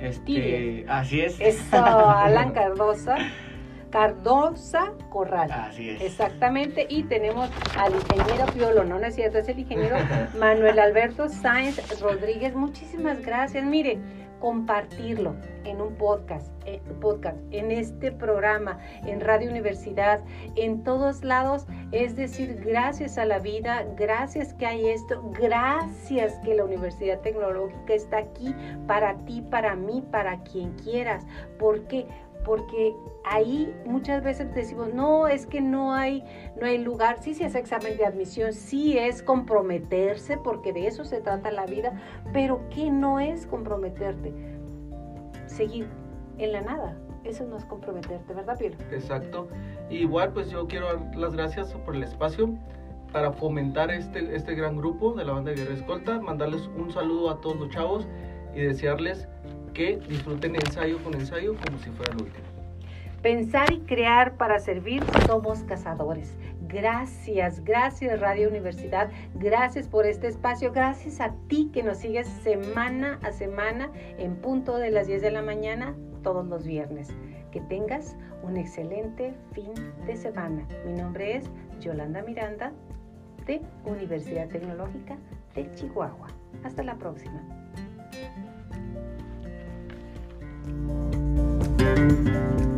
Speaker 3: Este, así es.
Speaker 1: Eso, Alan Cardosa. Cardosa Corral.
Speaker 3: Así es.
Speaker 1: Exactamente, y tenemos al ingeniero Piolo, no, no es cierto, es el ingeniero Manuel Alberto Sáenz Rodríguez. Muchísimas gracias. Mire, compartirlo en un podcast, eh, podcast, en este programa, en Radio Universidad, en todos lados, es decir, gracias a la vida, gracias que hay esto, gracias que la Universidad Tecnológica está aquí para ti, para mí, para quien quieras. ¿Por qué? Porque ahí muchas veces decimos, no, es que no hay, no hay lugar, sí se hace examen de admisión, sí es comprometerse, porque de eso se trata la vida, pero ¿qué no es comprometerte? Seguir en la nada, eso no es comprometerte, ¿verdad, Piero?
Speaker 4: Exacto. Igual, pues yo quiero dar las gracias por el espacio para fomentar este, este gran grupo de la banda de Guerra Escolta, mandarles un saludo a todos los chavos y desearles que disfruten ensayo con ensayo como si fuera el último.
Speaker 1: Pensar y crear para servir, somos cazadores. Gracias, gracias Radio Universidad, gracias por este espacio, gracias a ti que nos sigues semana a semana en punto de las 10 de la mañana todos los viernes. Que tengas un excelente fin de semana. Mi nombre es Yolanda Miranda de Universidad Tecnológica de Chihuahua. Hasta la próxima. Música